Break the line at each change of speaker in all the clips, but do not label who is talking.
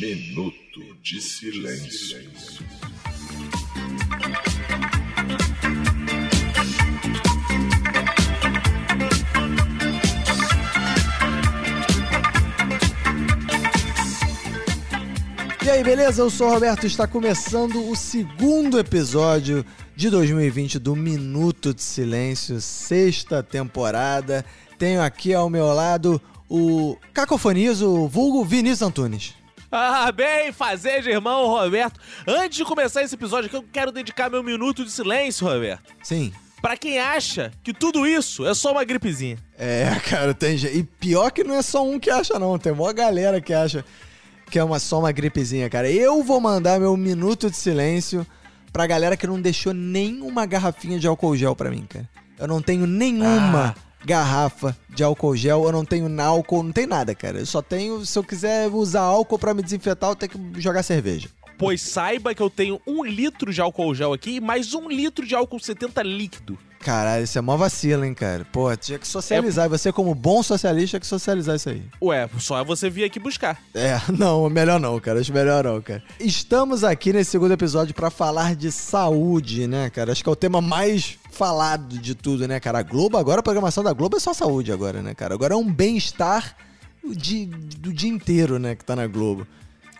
Minuto de Silêncio.
E aí, beleza? Eu sou o Roberto está começando o segundo episódio de 2020 do Minuto de Silêncio, sexta temporada. Tenho aqui ao meu lado o Cacofonias, o vulgo Vinícius Antunes.
Ah, bem, fazer, irmão Roberto. Antes de começar esse episódio aqui, eu quero dedicar meu minuto de silêncio, Roberto.
Sim.
Pra quem acha que tudo isso é só uma gripezinha.
É, cara, tem gente. E pior que não é só um que acha, não. Tem uma galera que acha que é uma, só uma gripezinha, cara. Eu vou mandar meu minuto de silêncio pra galera que não deixou nenhuma garrafinha de álcool gel pra mim, cara. Eu não tenho nenhuma
Ah.
Garrafa de álcool gel, eu não tenho álcool, não tem nada, cara. Eu só tenho, se eu quiser usar álcool pra me desinfetar, eu tenho que jogar cerveja.
Pois saiba que eu tenho um litro de álcool gel aqui e mais um litro de álcool 70 líquido.
Caralho, isso é mó vacilo, hein, cara. Pô, tinha que socializar. E você, como bom socialista, tinha que socializar isso aí.
Ué, só é você vir aqui buscar.
É, não, melhor não, cara. Acho melhor não, cara. Estamos aqui nesse segundo episódio pra falar de saúde, né, cara? Acho que é o tema mais falado de tudo, né, cara? A Globo, agora a programação da Globo é só saúde agora, né, cara? Agora é um bem-estar de- do dia inteiro, né, que tá na Globo.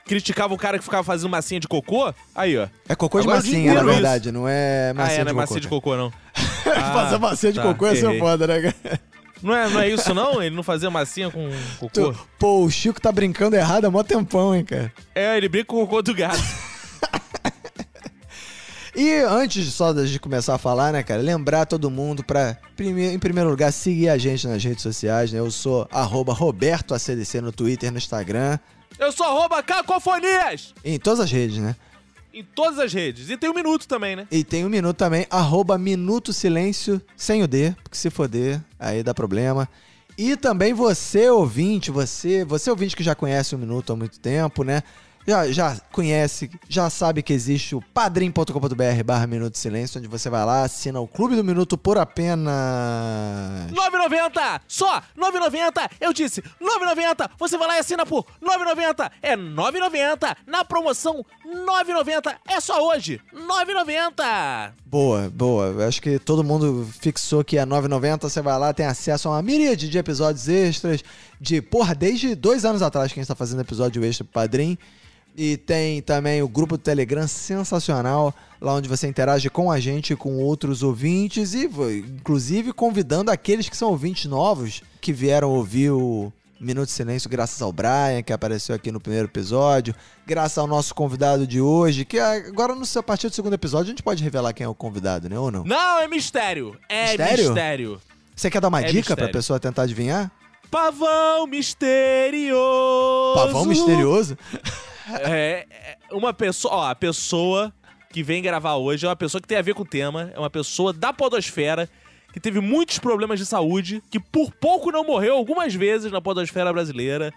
Criticava o cara que ficava fazendo massinha de cocô? Aí, ó.
É cocô de
Agora dia
massinha, na verdade, não é
ah,
massinha
é,
de
não é
cocô.
massinha de cocô, não.
Fazer
Ah,
massinha de
tá,
cocô ia ser foda, né, cara?
Não é, não é isso, não? Ele não fazia massinha com cocô?
Tu- Pô, o Chico tá brincando errado há mó tempão, hein, cara?
É, ele brinca com o cocô do gato.
E antes só gente começar a falar, né, cara, lembrar todo mundo pra, em primeiro lugar, seguir a gente nas redes sociais, né? Eu sou arroba RobertoACDC no Twitter, no Instagram,
Eu sou arroba cacofonias!
em todas as redes, né?
Em todas as redes. E tem um minuto também, né?
E tem um minuto também, arroba Minuto Silêncio, sem o D, porque se for D, aí dá problema. E também você, ouvinte, você, você ouvinte que já conhece o Minuto há muito tempo, né? Já, já conhece, já sabe que existe o padrim.com.br barra Minuto Silêncio, onde você vai lá, assina o Clube do Minuto por apenas...
9,90! Só 9,90! Eu disse 9,90! Você vai lá e assina por 9,90! É 9,90! Na promoção 9,90! É só hoje! 9,90!
Boa, boa. Acho que todo mundo fixou que é 9,90. Você vai lá, tem acesso a uma miríade de episódios extras. De, porra, desde dois anos atrás que a gente tá fazendo episódio extra pro Padrim. E tem também o grupo do Telegram sensacional, lá onde você interage com a gente com outros ouvintes. E, inclusive, convidando aqueles que são ouvintes novos que vieram ouvir o. Minuto de Silêncio, graças ao Brian, que apareceu aqui no primeiro episódio, graças ao nosso convidado de hoje, que agora, no, a partir do segundo episódio, a gente pode revelar quem é o convidado, né? Ou não?
Não, é mistério! É
Mistério?
mistério!
Você quer dar uma
É
dica pra
mistério.
pessoa tentar adivinhar?
Pavão misterioso!
Pavão misterioso?
É, é uma pessoa, ó, a pessoa que vem gravar hoje é uma pessoa que tem a ver com o tema, é uma pessoa da podosfera que teve muitos problemas de saúde, que por pouco não morreu algumas vezes na podosfera brasileira.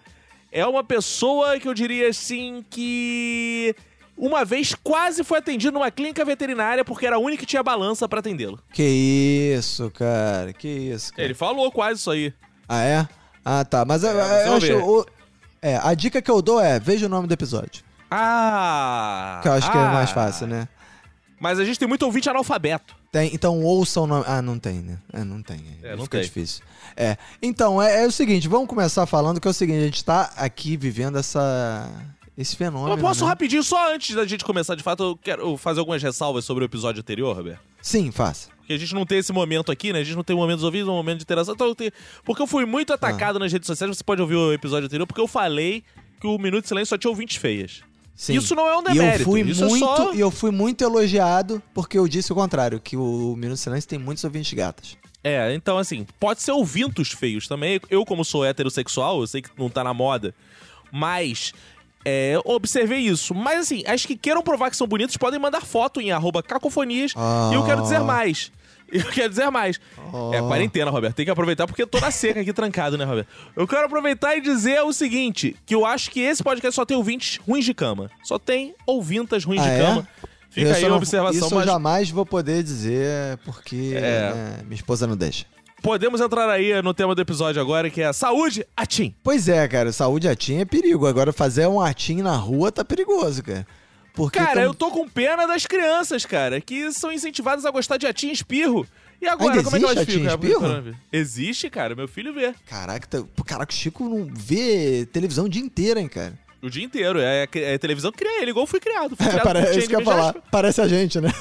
É uma pessoa que eu diria assim que uma vez quase foi atendido numa clínica veterinária porque era a única que tinha balança pra atendê-lo.
Que isso, cara. Que isso, cara.
Ele falou quase isso aí.
Ah, é? Ah, tá. Mas eu,
É,
eu
vai
acho. o- é, a dica que eu dou é: veja o nome do episódio.
Ah!
Que eu acho que é
ah.
mais fácil, né?
Mas a gente tem muito ouvinte analfabeto.
Tem, então ouça o nome. Ah, não tem, né? É, não tem.
É, não
Fica
tem.
difícil. É. Então, é, é o seguinte, vamos começar falando que é o seguinte, a gente tá aqui vivendo essa. Esse fenômeno.
Eu posso
né?
rapidinho, só antes da gente começar de fato, eu quero fazer algumas ressalvas sobre o episódio anterior, Roberto.
Sim, faça.
Porque a gente não tem esse momento aqui, né? A gente não tem um momento dos ouvidos, um momento de interação. Então, eu tenho- Porque eu fui muito atacado nas redes sociais, você pode ouvir o episódio anterior, porque eu falei que o Minuto de Silêncio só tinha ouvintes feias.
Sim.
Isso não é um
E eu
demérito.
fui
isso
muito,
é só...
e eu fui muito elogiado porque eu disse o contrário, que o Minuto Silêncio tem muitos ouvintes gatas.
É, então assim, pode ser ouvintos feios também. Eu, como sou heterossexual, eu sei que não tá na moda, mas é, observei isso. Mas assim, as que queiram provar que são bonitos podem mandar foto em arroba cacofonias.
Ah.
E eu quero dizer mais. Eu quero dizer mais.
Oh.
É quarentena, Roberto. Tem que aproveitar porque eu tô na seca aqui trancado, né, Roberto? Eu quero aproveitar e dizer o seguinte: que eu acho que esse podcast só tem ouvintes ruins de cama. Só tem ouvintas ruins
Ah,
de
é?
cama. Fica
Eu
aí a observação,
Isso
mas.
eu jamais vou poder dizer porque
É.
né, minha esposa não deixa.
podemos entrar aí no tema do episódio agora, que é saúde, atim.
Pois é, cara, saúde atim é perigo. Agora fazer um atim na rua tá perigoso, cara. Porque
Cara,
tam-
eu tô com pena das crianças, cara, que são incentivadas a gostar de atim espirro. E agora,
Ainda
como é que elas
existe
ficam?
espirro?
Existe, cara. Meu filho vê.
Caraca, tá... Caraca, o Chico não vê televisão o dia inteiro, hein, cara.
O dia inteiro. É, é a televisão que cria ele, igual fui criado. Fui
É,
criado
pare-
por
isso que eu ia falar. Parece a gente, né?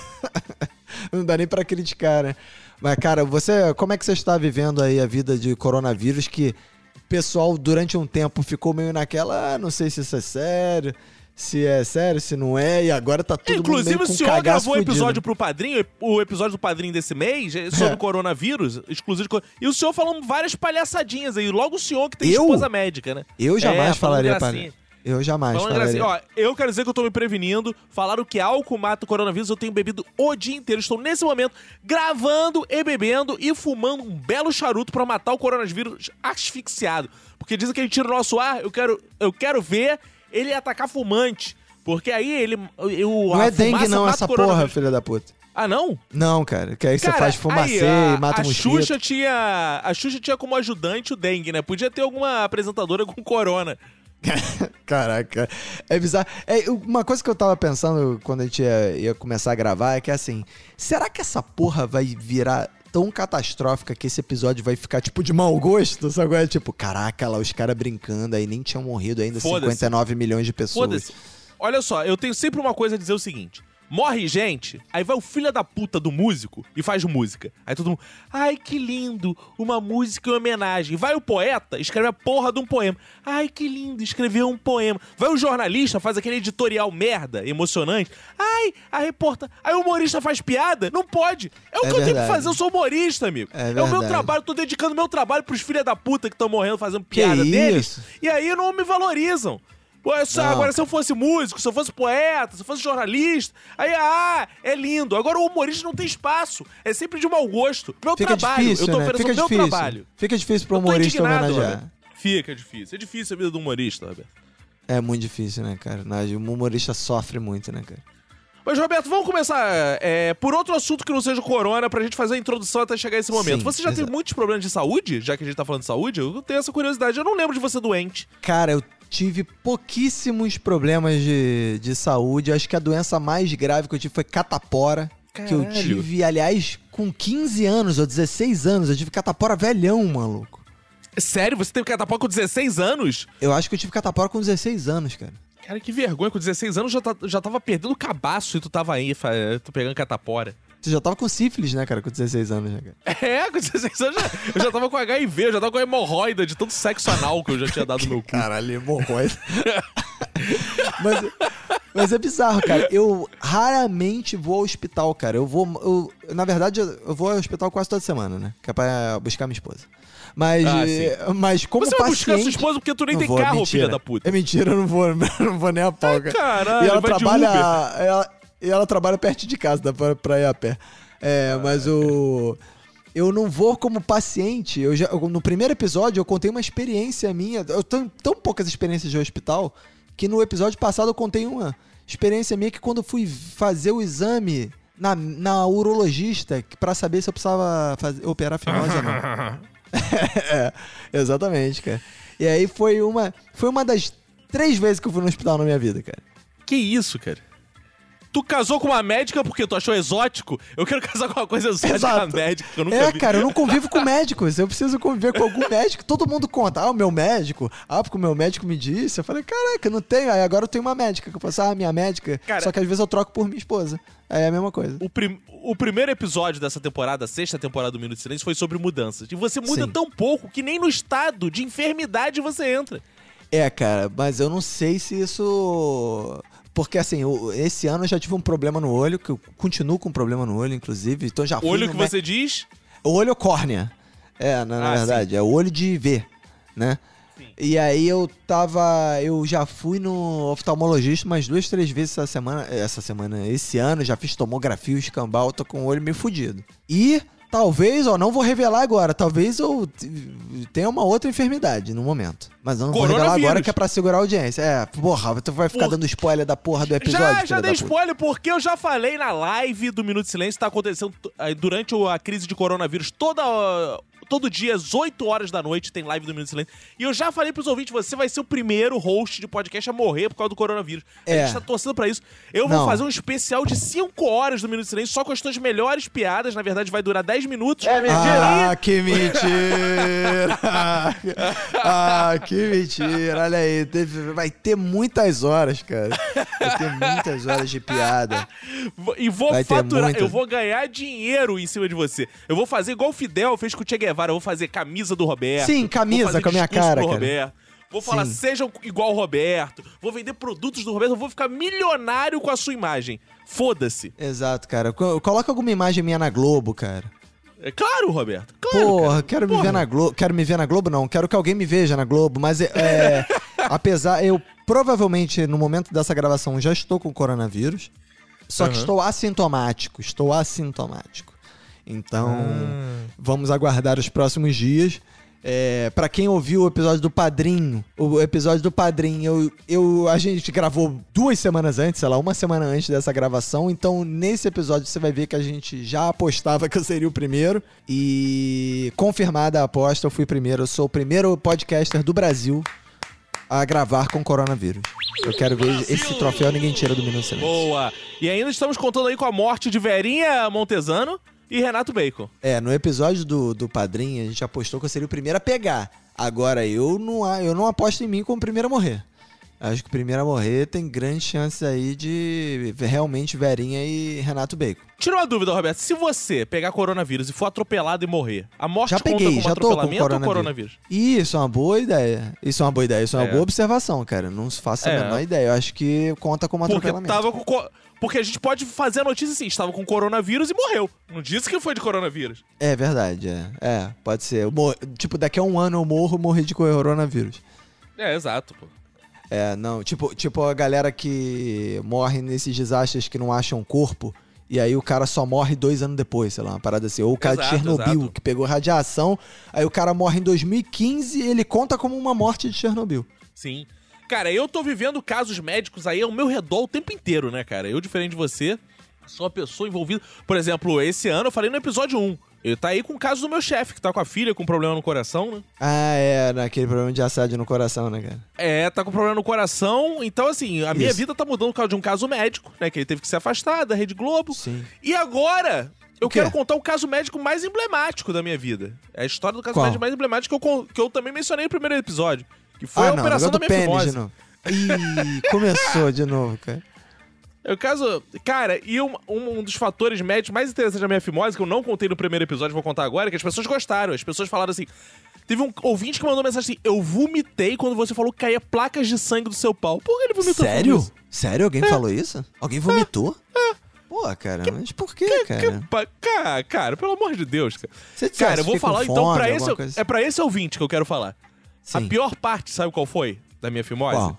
não dá nem pra criticar, né? Mas, cara, você. Como é que você está vivendo aí a vida de coronavírus que o pessoal durante um tempo ficou meio naquela, ah, não sei se isso é sério, se é sério, se não é, e agora tá mundo
Inclusive,
meio
o
com
senhor
cagaço
gravou o episódio pro padrinho, o episódio do padrinho desse mês, é sobre
É.
o coronavírus, exclusivo de E o senhor falando várias palhaçadinhas aí. Logo o senhor que tem
Eu?
esposa médica, né?
Eu jamais
É,
falaria para.
gracinha.
Eu jamais
Falando
falaria.
ó, eu quero dizer que eu tô me prevenindo. Falaram que álcool mata o coronavírus. Eu tenho bebido o dia inteiro. Estou nesse momento gravando e bebendo e fumando um belo charuto pra matar o coronavírus asfixiado. Porque dizem que ele tira o nosso ar. Eu quero, eu quero ver ele atacar fumante. Porque aí ele. Eu,
não
a
é dengue, não,
mata
essa porra, filha da puta.
Ah, não?
Não, cara, que aí você
Cara,
faz fumacê
aí,
e mata
a
um.
Xuxa tinha. A Xuxa tinha como ajudante o dengue, né? Podia ter alguma apresentadora com corona.
Caraca, é bizarro. É, uma coisa que eu tava pensando quando a gente ia, ia começar a gravar é que assim, será que essa porra vai virar tão catastrófica que esse episódio vai ficar tipo de mau gosto? Sabe? É tipo, caraca, lá os caras brincando aí, nem tinham morrido ainda
Foda-se.
59 milhões de pessoas.
Olha só, eu tenho sempre uma coisa a dizer o seguinte. Morre gente, aí vai o filho da puta do músico e faz música. Aí todo mundo, ai que lindo, uma música em homenagem. Vai o poeta, escreve a porra de um poema. Ai que lindo, escreveu um poema. Vai o jornalista, faz aquele editorial merda, emocionante. Ai, a reporta. Aí o humorista faz piada? Não pode. É o
É
que eu tenho que
verdade.
fazer, eu sou humorista, amigo.
É
o meu
verdade.
trabalho, eu tô dedicando meu trabalho pros filhos da puta que estão morrendo fazendo piada
Que
deles.
isso?
E aí não me valorizam. Pô, só-
Não.
agora, se eu fosse músico, se eu fosse poeta, se eu fosse jornalista, aí, ah, é lindo. Agora o humorista não tem espaço. É sempre de mau gosto. Meu
Fica
trabalho,
difícil,
eu tô
né?
oferecendo meu
difícil.
trabalho.
Fica difícil pro humorista homenagear.
Roberto. Fica difícil. É difícil a vida do humorista, Roberto.
É muito difícil, né, cara? O humorista sofre muito, né, cara?
Mas, Roberto, vamos começar é, por outro assunto que não seja o corona, pra gente fazer a introdução até chegar esse momento.
Sim,
você já teve
exato.
muitos problemas de saúde, já que a gente tá falando de saúde? Eu tenho essa curiosidade. Eu não lembro de você doente.
Cara, eu tive pouquíssimos problemas de, de saúde. Acho que a doença mais grave que eu tive foi catapora. Que eu
Caralho.
tive, aliás, com 15 anos ou 16 anos. Eu tive catapora velhão, maluco.
Sério? Você teve catapora com 16 anos?
Eu acho que eu tive catapora com 16 anos, cara.
Cara, que vergonha. Com 16 anos já, tá- já tava perdendo o cabaço e tu tava aí, tu pegando catapora.
Você já tava com sífilis, né, cara, com 16 anos, né, cara?
É, com 16 anos já, eu já tava com HIV, eu já tava com hemorroida de tanto sexo anal que eu já tinha dado no meu cu.
Caralho, hemorroida. mas, mas é bizarro, cara. Eu raramente vou ao hospital, cara. Eu vou. eu- na verdade, eu vou ao hospital quase toda semana, né? Que é pra buscar minha esposa. Mas,
Ah,
mas como
Você vai
paciente...
buscar sua esposa porque tu nem
Não
tem
vou,
carro,
mentira.
filha da puta.
É mentira, eu não vou, não vou nem a pau, cara.
caralho,
e ela trabalha. Ela, e ela trabalha perto de casa, dá pra, pra ir a pé. É, mas o. Eu não vou como paciente. Eu já, no primeiro episódio eu contei uma experiência minha. Eu tenho tão poucas experiências de hospital que no episódio passado eu contei uma experiência minha que quando eu fui fazer o exame na, na urologista pra saber se eu precisava fazer, operar fimose ou não. é, exatamente, cara. E aí foi uma, foi uma das três vezes que eu fui no hospital na minha vida, cara.
Que isso, cara? Tu casou com uma médica porque tu achou exótico? Eu quero casar com uma coisa exótica
Exato.
médica que eu nunca
É,
vi.
cara, eu não convivo com médicos. Eu preciso conviver com algum médico. Todo mundo conta. Ah, o meu médico. Ah, porque o meu médico me disse. Eu falei, caraca, não tenho. Aí agora eu tenho uma médica que eu posso, ah, minha médica.
Cara-
Só que às vezes eu troco por minha esposa. Aí é a mesma coisa.
O, prim- o primeiro episódio dessa temporada, a sexta temporada do Minuto de Silêncio, foi sobre mudanças. E você muda
Sim.
tão pouco que nem no estado de enfermidade você entra.
É, cara, mas eu não sei se isso. Porque assim, eu- esse ano eu já tive um problema no olho, que eu continuo com um problema no olho, inclusive. Então já
Olho que
mé-
você diz.
O olho córnea. É, na, na
Ah,
verdade. É o olho de ver, né?
Sim.
E aí eu tava. Eu já fui no oftalmologista umas duas, três vezes essa semana. Essa semana, esse ano, já fiz tomografia, o escambau, tô com o olho meio fudido. E talvez, ó, não vou revelar agora, talvez eu tenha uma outra enfermidade no momento. Mas eu não vou revelar agora que é pra segurar a audiência. É, porra, tu vai ficar
Por-
dando spoiler da porra do episódio.
já, já dei spoiler porque eu já falei na live do Minuto de Silêncio, tá acontecendo durante a crise de coronavírus, toda, todo dia às 8 horas da noite tem live do Minuto de Silêncio. E eu já falei pros ouvintes, você vai ser o primeiro host de podcast a morrer por causa do coronavírus.
É.
A gente tá torcendo pra isso. Eu
Não.
vou fazer um especial de 5 horas do Minuto de Silêncio só com as suas melhores piadas. Na verdade, vai durar 10 minutos. É
Ah, que mentira! ah, que mentira! Olha aí, teve- vai ter muitas horas, cara. Vai ter muitas horas de piada.
E vou
Vai
faturar,
muita.
eu vou ganhar dinheiro em cima de você. Eu vou fazer igual o Fidel fez com o Che Guevara, eu vou fazer camisa do Roberto.
Sim, camisa com a minha cara,
do
cara.
Roberto. Vou falar,
Sim.
sejam igual o Roberto. Vou vender produtos do Roberto, eu vou ficar milionário com a sua imagem. Foda-se.
Exato, cara. Co- Coloca alguma imagem minha na Globo, cara.
É claro, Roberto. Claro,
Porra,
cara.
quero me
Porra.
ver na Globo. Quero me ver na Globo, não. Quero que alguém me veja na Globo. Mas é, é, apesar, eu provavelmente no momento dessa gravação já estou com coronavírus. Só que
Aham.
estou assintomático. Estou assintomático. Então,
Ah.
vamos aguardar os próximos dias. É, para quem ouviu o episódio do Padrinho, o episódio do Padrinho, eu, eu, a gente gravou duas semanas antes, sei lá, uma semana antes dessa gravação. Então, nesse episódio, você vai ver que a gente já apostava que eu seria o primeiro. E confirmada a aposta, eu fui primeiro. Eu sou o primeiro podcaster do Brasil a gravar com coronavírus. Eu quero ver esse troféu, ninguém tira do Minuto Silêncio.
Boa. E ainda estamos contando aí com a morte de Verinha Montesano e Renato Bacon.
É, no episódio do, do Padrinho, a gente apostou que eu seria o primeiro a pegar. Agora, eu não, eu não aposto em mim como o primeiro a morrer. Acho que o primeiro a morrer tem grandes chances aí de realmente Verinha e Renato Bacon.
Tira uma dúvida, Roberto. Se você pegar coronavírus e for atropelado e morrer, a morte
Já
conta
peguei,
como
já tô com
atropelamento ou
coronavírus.
coronavírus?
Isso é uma boa ideia. Isso é uma boa ideia. Isso é uma
É.
boa observação, cara. Não se faça a
É.
menor ideia. Eu acho que conta como
Porque
atropelamento.
tava com. co- Porque a gente pode fazer a notícia assim: estava com coronavírus e morreu. Não disse que foi de coronavírus.
É verdade, é. É, pode ser. Mor- Tipo, daqui a um ano eu morro, morri de coronavírus.
É, exato, pô.
É, não, tipo, tipo a galera que morre nesses desastres que não acham corpo, e aí o cara só morre dois anos depois, sei lá, uma parada assim. Ou o cara de
Exato,
Chernobyl,
exato.
que pegou radiação, aí o cara morre em 2015 e ele conta como uma morte de Chernobyl.
Sim. Cara, eu tô vivendo casos médicos aí ao meu redor o tempo inteiro, né, cara? Eu, diferente de você, sou uma pessoa envolvida. Por exemplo, esse ano eu falei no episódio 1. Eu tá aí com o caso do meu chefe, que tá com a filha com problema no coração, né?
Ah, é, naquele problema de assédio no coração, né, cara?
É, tá com problema no coração. Então, assim, a minha
Isso.
vida tá mudando por causa de um caso médico, né? Que ele teve que se afastar da Rede Globo.
Sim.
E agora, eu quero contar o caso médico mais emblemático da minha vida. É a história do caso
Qual?
médico mais emblemático que eu, que eu também mencionei no primeiro episódio. Que foi
ah,
a
não,
operação da minha
pênis
fimose.
Ih, começou de novo, cara.
É o caso. Cara, e um, um- dos fatores médicos mais interessantes da minha fimose, que eu não contei no primeiro episódio, vou contar agora, é que as pessoas gostaram. As pessoas falaram assim. Teve um ouvinte que mandou mensagem assim: Eu vomitei quando você falou que caía placas de sangue do seu pau. Por que ele vomitou?
Sério? Sério? Alguém falou isso? Alguém vomitou? Pô, cara, mas por quê,
Que
cara?
pa- Cara, cara, pelo amor de Deus, cara.
Você disse,
Cara,
ah,
eu vou
fiquei com
falar então
fome,
pra esse.
coisa
É pra esse ouvinte que eu quero falar. A
Sim.
pior parte, sabe qual foi? Da minha fimose?
Qual?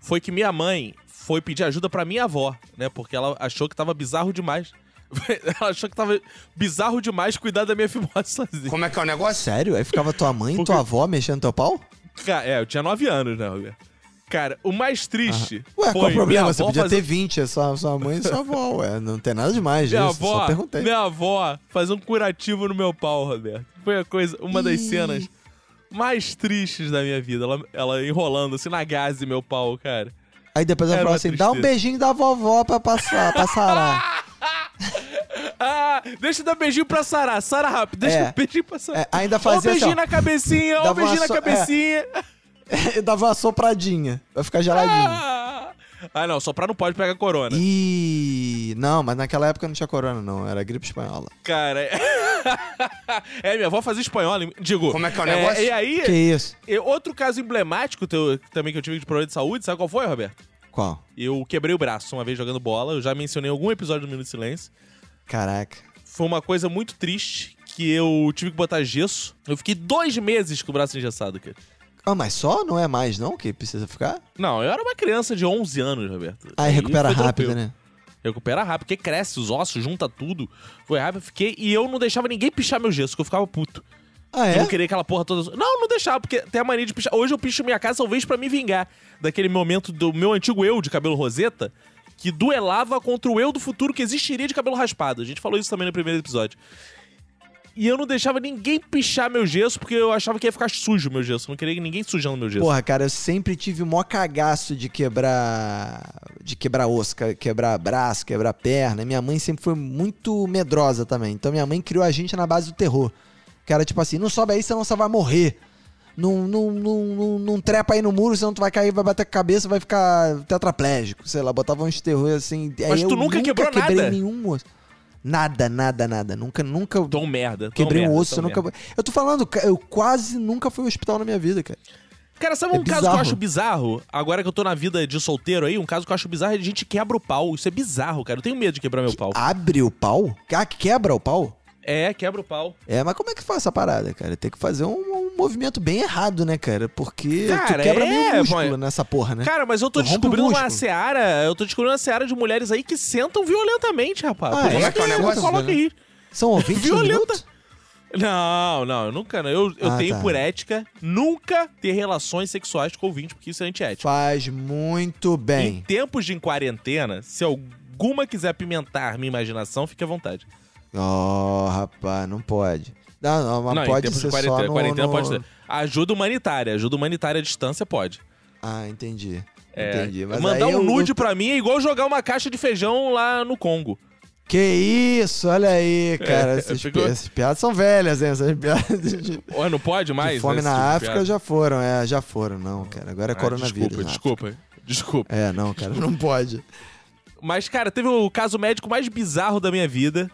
Foi que minha mãe foi pedir ajuda pra minha avó, né? Porque ela achou que tava bizarro demais. ela achou que tava bizarro demais cuidar da minha fimose sozinha.
Como é que é o negócio?
Sério? Aí ficava tua mãe e
Porque-
tua avó mexendo teu pau?
Cara, é, eu tinha 9 anos, né, Roberto? Cara, o mais triste.
Ué,
foi
qual o problema? Você podia
fazer-
ter 20, é só sua mãe e sua avó, ué. Não tem nada demais
Minha
disso,
avó,
só perguntei.
minha avó fazer um curativo no meu pau, Roberto. Foi a coisa, uma das
Ih.
cenas mais tristes da minha vida. Ela, ela enrolando assim na gaze meu pau, cara.
Aí depois ela falou
uma
assim, dá um
tristeza.
beijinho da vovó pra passar, pra sarar.
Ah, deixa eu dar beijinho pra Sara. Sara rápido, deixa
É.
eu beijinho pra Sara.
É, ainda
Ó,
fazia
beijinho
assim, ó.
na cabecinha, ó, beijinho na
so- é.
cabecinha.
Eu dava uma sopradinha, vai ficar geladinho.
Ah. ah, não, soprar não pode pegar corona.
Ih, não, mas naquela época não tinha corona não, era gripe espanhola.
Cara, é... é, minha avó fazia espanhola, digo.
Como é que é o negócio?
E aí,
Que isso?
e outro caso emblemático teu, também que eu tive de problema de saúde, sabe qual foi, Roberto?
Qual?
Eu quebrei o braço uma vez jogando bola, eu já mencionei algum episódio do Minuto de Silêncio.
Caraca.
Foi uma coisa muito triste que eu tive que botar gesso. Eu fiquei dois meses com o braço engessado, cara.
Ah, mas só? Não é mais não que precisa ficar?
Não, eu era uma criança de 11 anos, Roberto.
Aí recupera
foi
rápido,
tranquilo.
né?
Recupera rápido, porque cresce os ossos, junta tudo. Foi rápido, eu fiquei. E eu não deixava ninguém pichar meu gesso, que eu ficava puto.
Ah,
Eu
é?
não queria aquela porra toda. Não, não deixava, porque tem a mania de pichar. Hoje eu picho minha casa, talvez pra me vingar daquele momento do meu antigo eu de cabelo roseta, que duelava contra o eu do futuro que existiria de cabelo raspado. A gente falou isso também no primeiro episódio. E eu não deixava ninguém pichar meu gesso, porque eu achava que ia ficar sujo meu gesso. Não queria ninguém sujando meu gesso.
Porra, cara, eu sempre tive o maior cagaço de quebrar. de quebrar osso, quebrar braço, quebrar perna. Minha mãe sempre foi muito medrosa também. Então minha mãe criou a gente na base do terror. Que era tipo assim: não sobe aí, senão você vai morrer. Não, não, não, não, não trepa aí no muro, senão tu vai cair, vai bater a cabeça, vai ficar tetraplégico. Sei lá, botava uns terror assim.
Mas tu
eu
nunca quebrou nada?
nenhum osso. Nada, nada, nada. Nunca, nunca.
Tão merda.
Quebrei um
merda,
osso, eu nunca.
merda.
Eu tô falando, eu quase nunca fui ao hospital na minha vida, cara.
Cara, sabe
É
um caso que eu acho bizarro? Agora que eu tô na vida de solteiro aí, um caso que eu acho bizarro é a gente quebra o pau. Isso é bizarro, cara. Eu tenho medo de quebrar meu pau.
Abre o pau? Ah, quebra o pau?
É, quebra o pau.
É, mas como é que faz essa parada, cara? Tem que fazer um, um movimento bem errado, né, cara? Porque
Cara,
tu quebra
é,
meio músculo nessa porra, né?
Cara, mas eu tô
Tu
descobrindo uma seara. Eu tô descobrindo uma seara de mulheres aí que sentam violentamente, rapaz.
Ah,
Por
é? é que é o negócio,
Coloca aí.
São ouvintes
Violenta. Não, não, eu nunca. Eu, eu
Ah,
tenho
tá.
por ética nunca ter relações sexuais com ouvinte, porque isso é antiético.
Faz muito
Em
bem.
tempos de quarentena, se alguma quiser apimentar minha imaginação, fique à vontade.
Ó, rapaz, não pode. Não, não, mas
não,
pode ser
quarentena,
só no,
quarentena
no-
pode. Ajuda humanitária, ajuda humanitária à distância pode.
Ah, entendi.
É,
entendi. Mas
mandar um nude
eu-
pra mim é igual jogar uma caixa de feijão lá no Congo.
Que isso, olha aí, cara.
É,
essas, pi- essas piadas são velhas, hein? Essas piadas de,
Ué, não pode mais?
de fome
né,
na
tipo
África já foram, é, já foram, não, cara. Agora é
Ah,
coronavírus.
Desculpa, desculpa. Desculpa.
É, não, cara, não pode.
Mas, cara, teve o caso médico mais bizarro da minha vida,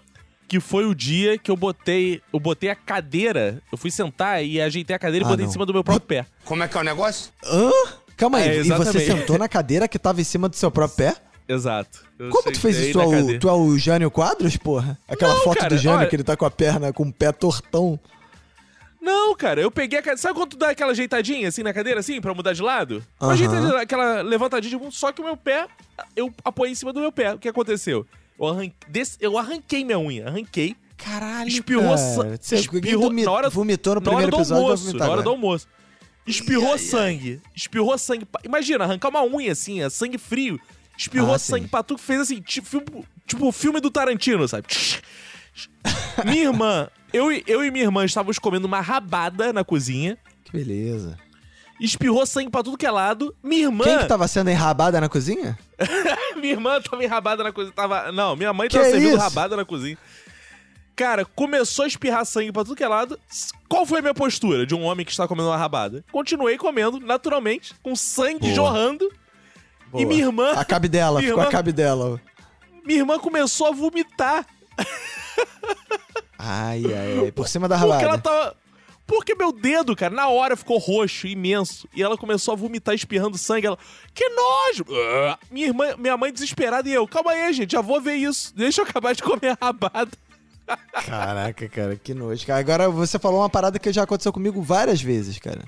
que foi o dia que eu botei, eu botei a cadeira, eu fui sentar e ajeitei a cadeira e
Ah,
botei
não.
em cima do meu próprio pé.
Como é que é o negócio?
Hã? Calma aí,
É,
e você sentou na cadeira que tava em cima do seu próprio pé?
Exato. Eu
Como tu fez isso? Tu é, o, tu é o Jânio Quadros, porra? Aquela
Não,
foto
cara,
do Jânio
olha-
que ele tá com a perna, com o pé tortão.
Não, cara, eu peguei a cadeira. Sabe quando tu dá aquela ajeitadinha assim na cadeira, assim, pra mudar de lado? Uma
Aham.
ajeitadinha, aquela levantadinha de bumbum, só que o meu pé, eu apoiei em cima do meu pé. O que aconteceu? Eu, arran... des- eu arranquei minha unha, arranquei.
Caralho,
Espirrou,
cara. Você
espirrou na hora,
vomitou no primeiro episódio,
almoço, na hora do almoço. Espirrou sangue, espirrou sangue. Imagina, arrancar uma unha assim, é sangue frio. Espirrou
Ah,
sangue pra tu, fez assim, tipo, tipo o filme do Tarantino, sabe? minha irmã, eu, eu e minha irmã estávamos comendo uma rabada na cozinha.
Que beleza.
Espirrou sangue pra tudo que é lado. Minha irmã.
Quem que tava sendo enrabada na cozinha?
minha irmã tava enrabada na cozinha. Tava... Não, minha mãe
Que
tava servindo
isso?
rabada na cozinha. Cara, começou a espirrar sangue pra tudo que é lado. Qual foi a minha postura de um homem que está comendo uma rabada? Continuei comendo, naturalmente, com sangue
Boa.
jorrando.
Boa.
E minha irmã.
A cabe dela, ficou a
irmã-
cabe dela.
Minha irmã começou a vomitar.
Ai, ai, ai. Por cima da
Porque
rabada.
ela tava. Porque meu dedo, cara, na hora ficou roxo, imenso. E ela começou a vomitar, espirrando sangue. Ela, que nojo! Ah. Minha irmã, minha mãe desesperada e eu, calma aí, gente, já vou ver isso. Deixa eu acabar de comer a rabada.
Caraca, cara, que nojo. Cara, Agora você falou uma parada que já aconteceu comigo várias vezes, cara.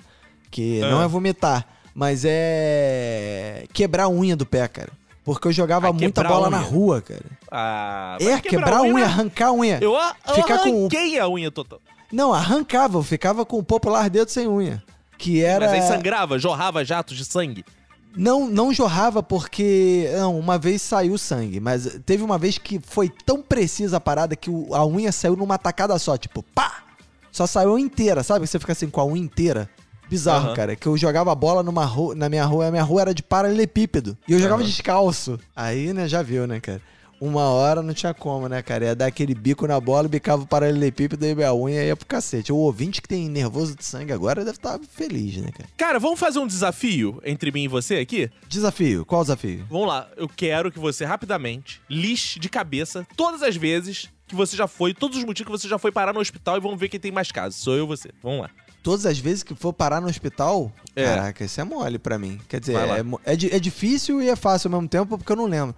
Que não
Ah.
é vomitar, mas é quebrar a unha do pé, cara. Porque eu jogava
Ah,
muita
quebrar
bola na
unha.
rua, cara.
Ah,
É,
mas
quebrar a unha,
né?
arrancar a unha.
Eu, eu
Ficar com
arranquei a unha total.
Não, arrancava, eu ficava com o popular dedo sem unha. Que era.
Mas aí sangrava, jorrava jatos de sangue.
Não, não jorrava porque. Não, uma vez saiu sangue, mas teve uma vez que foi tão precisa a parada que o- a unha saiu numa tacada só, tipo, pá! Só saiu inteira, sabe? Você fica assim com a unha inteira. Bizarro,
Aham.
cara. Que eu jogava bola numa rua, na minha rua, a minha rua era de paralelepípedo. E eu jogava
Aham.
descalço. Aí, né, já viu, né, cara? Uma hora não tinha como, né, cara? Ia dar aquele bico na bola, bicava o paralelepípedo e minha unha ia pro cacete. O ouvinte que tem nervoso de sangue agora deve estar feliz, né, cara?
Cara, vamos fazer um desafio entre mim e você aqui?
Desafio. Qual desafio?
Vamos lá, eu quero que você rapidamente lixe de cabeça todas as vezes que você já foi, todos os motivos que você já foi parar no hospital e vamos ver quem tem mais casos. Sou eu ou você. Vamos lá.
Todas as vezes que for parar no hospital,
É.
caraca, isso é mole pra mim. Quer dizer, é, é, é difícil e é fácil ao mesmo tempo porque eu não lembro.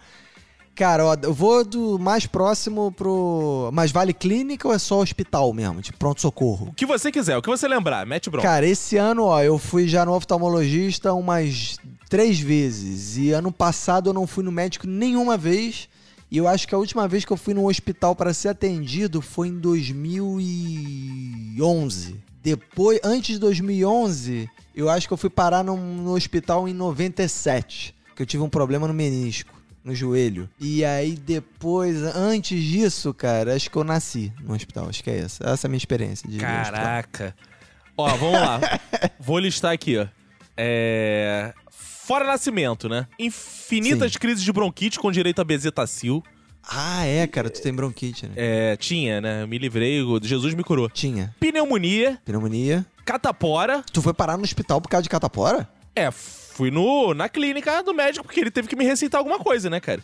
Cara, ó, eu vou do mais próximo pro. Mas vale clínica ou é só hospital mesmo? De pronto-socorro?
O que você quiser, o que você lembrar, mete bronca.
Cara, esse ano, ó, eu fui já no oftalmologista umas três vezes. E ano passado eu não fui no médico nenhuma vez. E eu acho que a última vez que eu fui no hospital para ser atendido foi em 2011. Depois, antes de 2011, eu acho que eu fui parar num- no hospital em 97. Que eu tive um problema no menisco. No joelho. E aí depois, antes disso, cara, acho que eu nasci no hospital. Acho que é essa. Essa é a minha experiência de.
Caraca. Ó, vamos lá. Vou listar aqui, ó. É... Fora nascimento, né? Infinitas
Sim.
crises de bronquite com direito a bezetacil.
Ah, é, cara, tu tem bronquite, né?
É, tinha, né? Eu me livrei, Jesus me curou.
Tinha.
Pneumonia,
Pneumonia.
catapora.
Tu foi parar no hospital por causa de catapora?
É, fui no, na clínica do médico porque ele teve que me receitar alguma coisa, né, cara?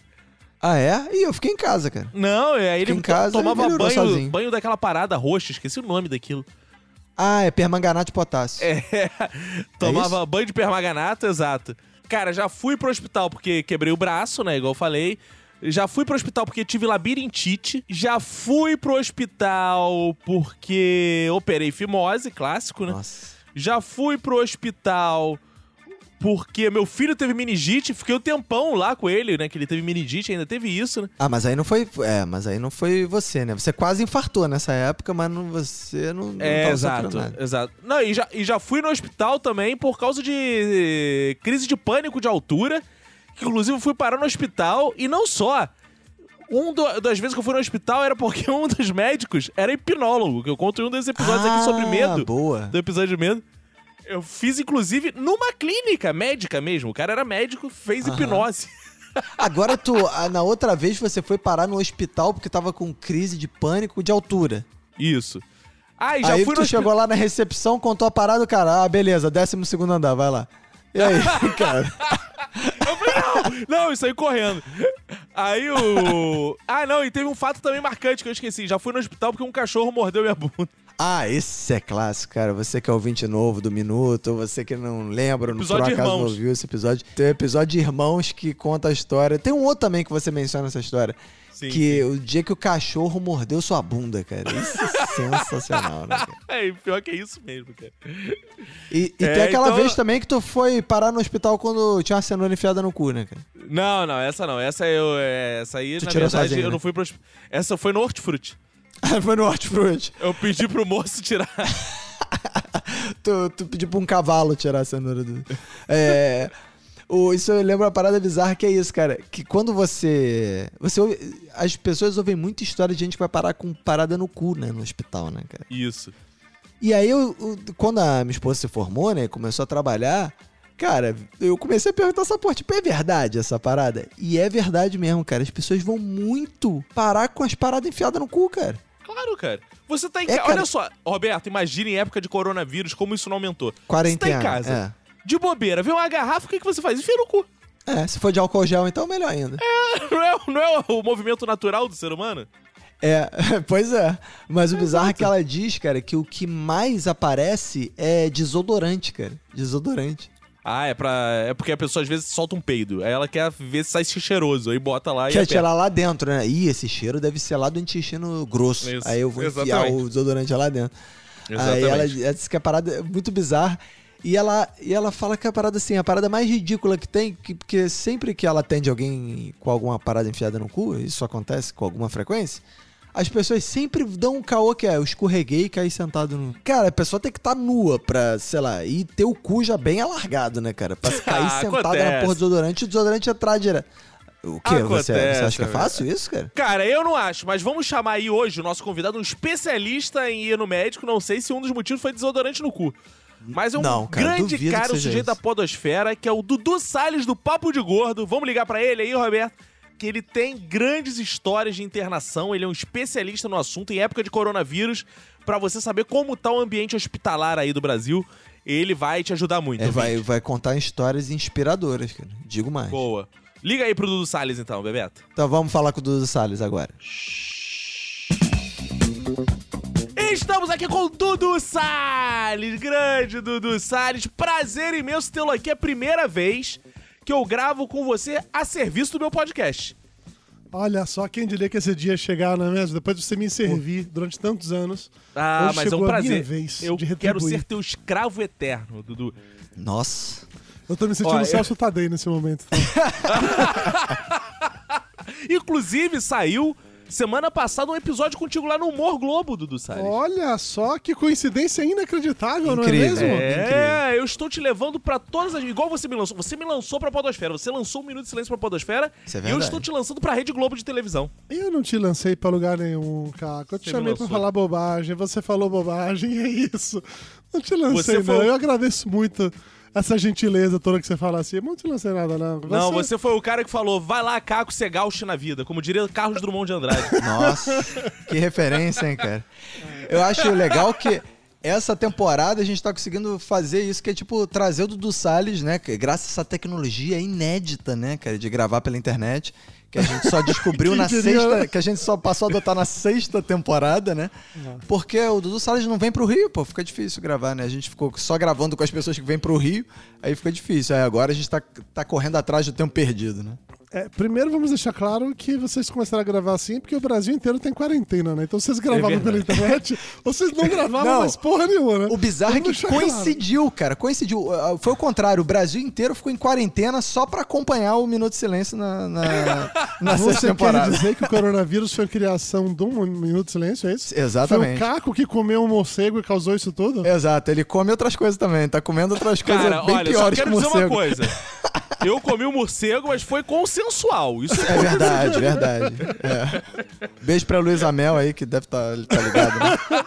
Ah, é? E eu fiquei em casa, cara.
Não, é, aí ele
Fiquei em casa
tomava banho,
sozinho.
banho daquela parada roxa, esqueci o nome daquilo.
Ah, é permanganato de potássio.
É, tomava banho de permanganato, exato. Cara, já fui pro hospital porque quebrei o braço, né, igual eu falei. Já fui pro hospital porque tive labirintite. Já fui pro hospital porque operei fimose, clássico, né?
Nossa.
Já fui pro hospital porque meu filho teve meningite. Fiquei um tempão lá com ele, né? Que ele teve meningite, ainda teve isso, né?
Ah, mas aí não foi. É, mas aí não foi você, né? Você quase infartou nessa época, mas não, você não. não
É, exato, exato. Não, e já, e já fui no hospital também por causa de eh, crise de pânico de altura. Que inclusive eu fui parar no hospital e não só. Um do- das vezes que eu fui no hospital era porque um dos médicos era hipnólogo, que eu conto em um desses episódios aqui sobre
Ah,
medo.
Boa.
Do episódio de medo. Eu fiz, inclusive, numa clínica médica mesmo. O cara era médico, fez
Aham.
hipnose.
Agora tu. Na outra vez você foi parar no hospital porque tava com crise de pânico de altura.
Isso. Já
aí
fui
tu chegou lá na recepção, contou a parada, o cara. Ah, beleza, décimo segundo andar, vai lá. E aí, cara?
Eu falei, não, não, isso aí correndo. Aí o. Ah, não, e teve um fato também marcante que eu esqueci. Já fui no hospital porque um cachorro mordeu minha bunda.
Ah, esse é clássico, cara. Você que é ouvinte novo do Minuto, ou você que não lembra, não por acaso não ouviu esse episódio. Tem um episódio de Irmãos que conta a história. Tem um outro também que você menciona essa história.
Sim,
que o dia que o cachorro mordeu sua bunda, cara. Isso é sensacional, né, cara?
É, pior que é isso mesmo, cara.
E, e
É,
tem aquela
então-
vez também que tu foi parar no hospital quando tinha uma cenoura enfiada no cu, né, cara?
Não, não, essa não. Essa eu. é, Essa aí,
Tu
na
tirou
verdade,
sozinho,
eu
né?
não fui pro Essa foi no Hortifruti.
foi no hortifruti.
Eu pedi pro moço tirar.
Tu, tu pediu pra um cavalo tirar a cenoura do. É. O, isso eu lembro uma parada bizarra que é isso, cara. Que quando você. Você ouve, as pessoas ouvem muita história de gente que vai parar com parada no cu, né? No hospital, né, cara?
Isso.
E aí, eu, eu- quando a minha esposa se formou, né? Começou a trabalhar. Cara, eu comecei a perguntar essa porra, tipo, é verdade essa parada? E é verdade mesmo, cara. As pessoas vão muito parar com as paradas enfiadas no cu, cara.
Claro, cara. Você tá em
É,
casa.
cara.
Olha só, Roberto, imagina em época de coronavírus como isso não aumentou.
Quarentena.
Você tá em casa,
É.
de bobeira, vê uma garrafa, o que, que você faz? Enfia no cu.
É, se for de álcool gel, então melhor ainda.
Não é, não é o movimento natural do ser humano?
É, pois é. Mas o bizarro é que ela diz, cara, que o que mais aparece é desodorante, cara. Desodorante.
Ah, é pra. É porque a pessoa às vezes solta um peido. Aí ela quer ver se sai cheiroso. Aí bota lá e.
Quer tirar lá dentro, né? Ih, esse cheiro deve ser lá do intestino grosso.
Isso,
Aí eu vou enfiar
exatamente.
o desodorante lá dentro. Aí
Exatamente.
ela, ela disse que a parada é muito bizarra. E ela, e ela fala que a parada, assim, a parada mais ridícula que tem, que, porque sempre que ela atende alguém com alguma parada enfiada no cu, isso acontece com alguma frequência, as pessoas sempre dão um caô que é, eu escorreguei e caí sentado no... Cara, a pessoa tem que estar nua pra, sei lá, e ter o cu já bem alargado, né, cara? Pra cair
Ah,
sentada na
acontece.
porra do desodorante e o desodorante entrar direto. O quê? Você,
Acontece,
você acha que é fácil isso, cara?
Cara, eu não acho, mas vamos chamar aí hoje o nosso convidado, um especialista em ir no médico. Não sei se um dos motivos foi desodorante no cu. Mas é um
Não, cara,
grande cara,
que
o sujeito da
isso.
Podosfera, que é o Dudu Salles do Papo de Gordo. Vamos ligar pra ele aí, Roberto. Que ele tem grandes histórias de internação, ele é um especialista no assunto em época de coronavírus, Pra você saber como tá o ambiente hospitalar aí do Brasil. Ele vai te ajudar muito.
É, vai, vai contar histórias inspiradoras, cara. Digo mais.
Boa. Liga aí pro Dudu Salles então, Bebeto.
Então vamos falar com o Dudu Salles agora.
Estamos aqui com o Dudu Salles, grande Dudu Salles. Prazer imenso tê-lo aqui. É a primeira vez que eu gravo com você a serviço do meu podcast.
Olha só, quem diria que esse dia ia chegar, não é mesmo? Depois de você me servir durante tantos anos.
Ah,
hoje
mas é um prazer. eu
de
quero ser teu escravo eterno, Dudu.
Nossa.
Eu tô me sentindo
Ó,
o Celso Tadei nesse momento.
Inclusive, saiu semana passada um episódio contigo lá no Humor Globo, Dudu Salles.
Olha só que coincidência inacreditável,
Incrível.
não é mesmo?
É, eu estou te levando pra todas as. Igual você me lançou. Você me lançou pra Podosfera. Você lançou um Minuto de Silêncio pra Podosfera.
Isso é
e eu
verdade.
estou te lançando pra Rede Globo de televisão.
Eu não te lancei pra lugar nenhum, Caco. Eu te
Você me
chamei pra falar bobagem, você falou bobagem, é isso. Não te lancei,
Você
não. Eu agradeço muito essa gentileza toda que você fala assim. Eu não te lancei nada, não.
Não, você foi o cara que falou: vai lá, Caco, ser gaucho na vida. Como diria Carlos Drummond de Andrade.
Nossa, que referência, hein, cara? Eu acho legal que essa temporada a gente tá conseguindo fazer isso, que é tipo trazer o Dudu Salles, né? que Graças a essa tecnologia inédita, né, cara, de gravar pela internet. Que a gente só descobriu na
diria,
sexta. Que a gente só passou a adotar na sexta temporada, né? Porque o Dudu Salles não vem pro Rio, pô. Fica difícil gravar, né? A gente ficou só gravando com as pessoas que vêm pro Rio, aí fica difícil. Aí agora a gente tá, tá correndo atrás do tempo perdido, né?
É, primeiro vamos deixar claro que vocês começaram a gravar assim porque o Brasil inteiro tem quarentena, né? Então vocês gravavam pela
verdade.
internet, vocês não gravavam
Não.
mais porra nenhuma, né?
O bizarro é
Vamos
que
deixar claro.
coincidiu, cara. Coincidiu. Uh, Foi o contrário. O Brasil inteiro ficou em quarentena só pra acompanhar o Minuto de Silêncio na, na, na sexta
Você quer
temporada.
dizer que o coronavírus foi criação de um minuto de silêncio, é isso?
Exatamente.
Foi o Caco que comeu um morcego e causou isso tudo?
Exato, ele come outras coisas também. Tá comendo outras coisas
Cara,
bem
olha, só
piores que
quero dizer uma
morcego.
coisa. Eu comi o morcego, mas foi consensual. Isso
É verdade, verdade. É. Beijo pra Luísa Mel aí, que deve estar tá ligado. Né?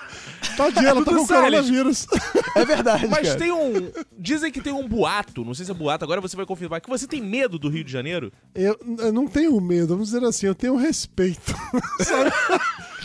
Tadinha, ela tá
Dudu
com coronavírus.
É verdade,
Mas
cara.
tem um. Dizem que tem um boato, não sei se é boato, agora você vai confirmar, que você tem medo do Rio de Janeiro.
Eu, eu não tenho medo, vamos dizer assim, eu tenho respeito. Sabe?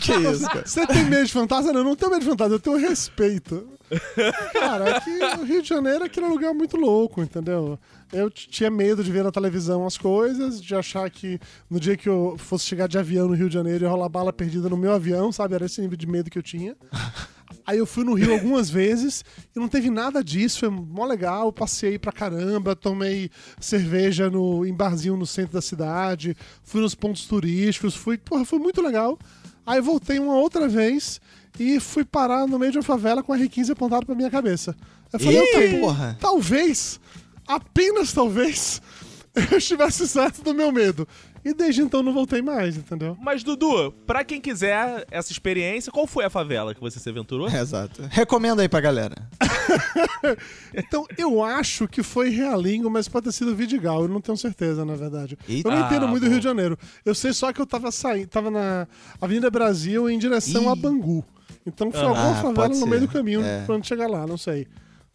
Que isso, cara.
Você tem medo de fantasma? Não, eu não tenho medo de fantasma, eu tenho respeito. Cara, aqui o Rio de Janeiro é aquele lugar muito louco, entendeu? Eu tinha medo de ver na televisão as coisas, de achar que no dia que eu fosse chegar de avião no Rio de Janeiro ia rolar bala perdida no meu avião, sabe? Era esse nível de medo que eu tinha. Aí eu fui no Rio algumas vezes e não teve nada disso, foi mó legal, passei pra caramba, tomei cerveja no, em barzinho no centro da cidade, fui nos pontos turísticos, fui, porra, foi muito legal. Aí voltei uma outra vez e fui parar no meio de uma favela com a R15 apontado pra minha cabeça. Eu falei,
porra.
talvez, apenas talvez, eu estivesse certo do meu medo. E desde então não voltei mais, entendeu?
Mas, Dudu, pra quem quiser essa experiência, qual foi a favela que você se aventurou?
Exato. Recomenda aí pra galera.
Então, eu acho que foi Realingo, mas pode ter sido Vidigal, eu não tenho certeza, na verdade.
Eita.
Eu não entendo
Ah,
muito do. Rio de Janeiro. Eu sei só que eu tava saindo, tava na Avenida Brasil em direção
Ih.
a Bangu. Então foi
Ah,
alguma favela no meio do caminho
É.
pra chegar lá, não sei.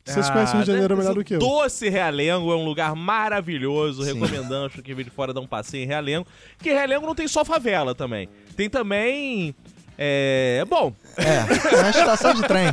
Vocês
Ah,
conhecem o Rio de Janeiro melhor do que eu.
Doce Realengo é um lugar maravilhoso.
Sim.
Recomendamos pra quem vem de fora dar um passeio em Realengo. Que Realengo não tem só favela também. Tem também. É. Bom,
É, é uma estação de trem.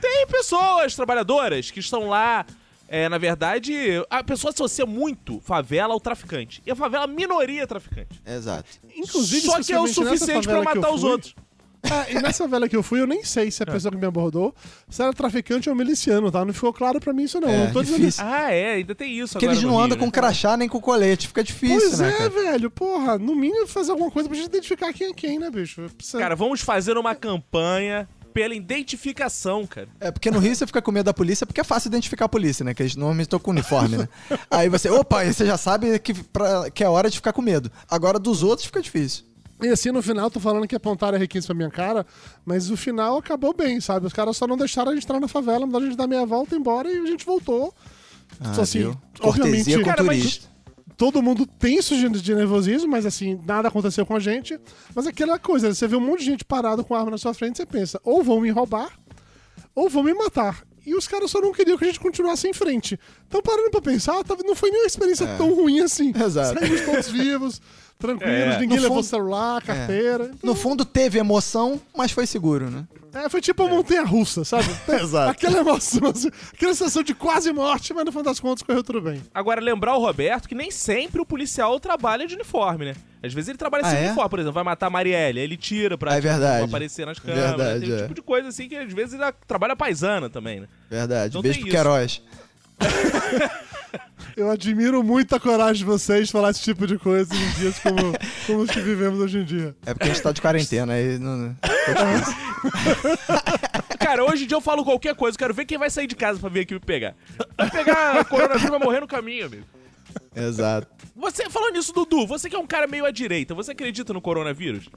tem pessoas trabalhadoras que estão lá. É, na verdade, a pessoa associa muito favela ao traficante. E a favela, a minoria é traficante.
Exato.
Inclusive,
Só que é o suficiente
que eu
matar os outros.
É, e nessa velha que eu fui, eu nem sei
É.
se a pessoa que me abordou se era traficante ou miliciano, tá? Não ficou claro pra mim isso, não.
É,
não tô dizendo
difícil.
Ah, é, ainda tem isso
Porque
agora
eles não andam
né?
com crachá nem com colete. Fica difícil,
Pois
né,
é,
cara?
velho. Porra, no mínimo fazer alguma coisa pra gente identificar quem é quem, né, bicho? Precisa-
Cara, vamos fazer uma campanha pela identificação, cara.
É porque no Rio você fica com medo da polícia porque é fácil identificar a polícia, né? Que eles normalmente estão com uniforme, né? Aí você, opa, aí você já sabe que, pra- que é hora de ficar com medo. Agora dos outros fica difícil.
E assim, no final, tô falando que apontaram R15 pra minha cara, mas o final acabou bem, sabe? Os caras só não deixaram a gente entrar na favela, mandaram a gente dar meia volta embora e a gente voltou.
Ah,
Só assim,
viu?
obviamente-
Cortesia com
Cara, mas-.
Todo mundo tem isso de, nervosismo, mas assim, nada aconteceu com a gente. Mas aquela coisa, né? você vê um monte de gente parado com arma na sua frente, você pensa, ou vão me roubar, ou vão me matar. E os caras só não queriam que a gente continuasse em frente. Então, parando pra pensar, tava- não foi nenhuma experiência tão ruim assim.
É. Exato.
Saímos todos vivos, tranquilos,
É.
ninguém
No
levou
fundo-
celular, carteira.
No fundo teve emoção, mas foi seguro, né?
É, foi tipo uma montanha russa, sabe?
Exato.
Aquela emoção, assim, aquela sensação de quase morte, mas no final das contas correu tudo bem.
Agora, lembrar o Roberto que nem sempre o policial trabalha de uniforme, né? Às vezes ele trabalha
Ah,
sem
é?
uniforme, por exemplo, vai matar a Marielle, aí ele tira pra
É
tipo,
verdade.
aparecer nas câmeras.
Verdade,
Tem um
é.
tipo de coisa assim que às vezes ele trabalha paisana também, né?
Verdade.
Não
Beijo pro
isso.
Queiroz.
Eu admiro muito a coragem de vocês de falar esse tipo de coisa em dias como, como os que vivemos hoje em dia.
É porque a gente tá de quarentena aí. Não...
Cara, hoje em dia eu falo qualquer coisa, quero ver quem vai sair de casa pra vir aqui me pegar. Vai pegar coronavírus, vai morrer no caminho, amigo.
Exato.
Você, falando nisso, Dudu, você que é um cara meio à direita, você acredita no coronavírus?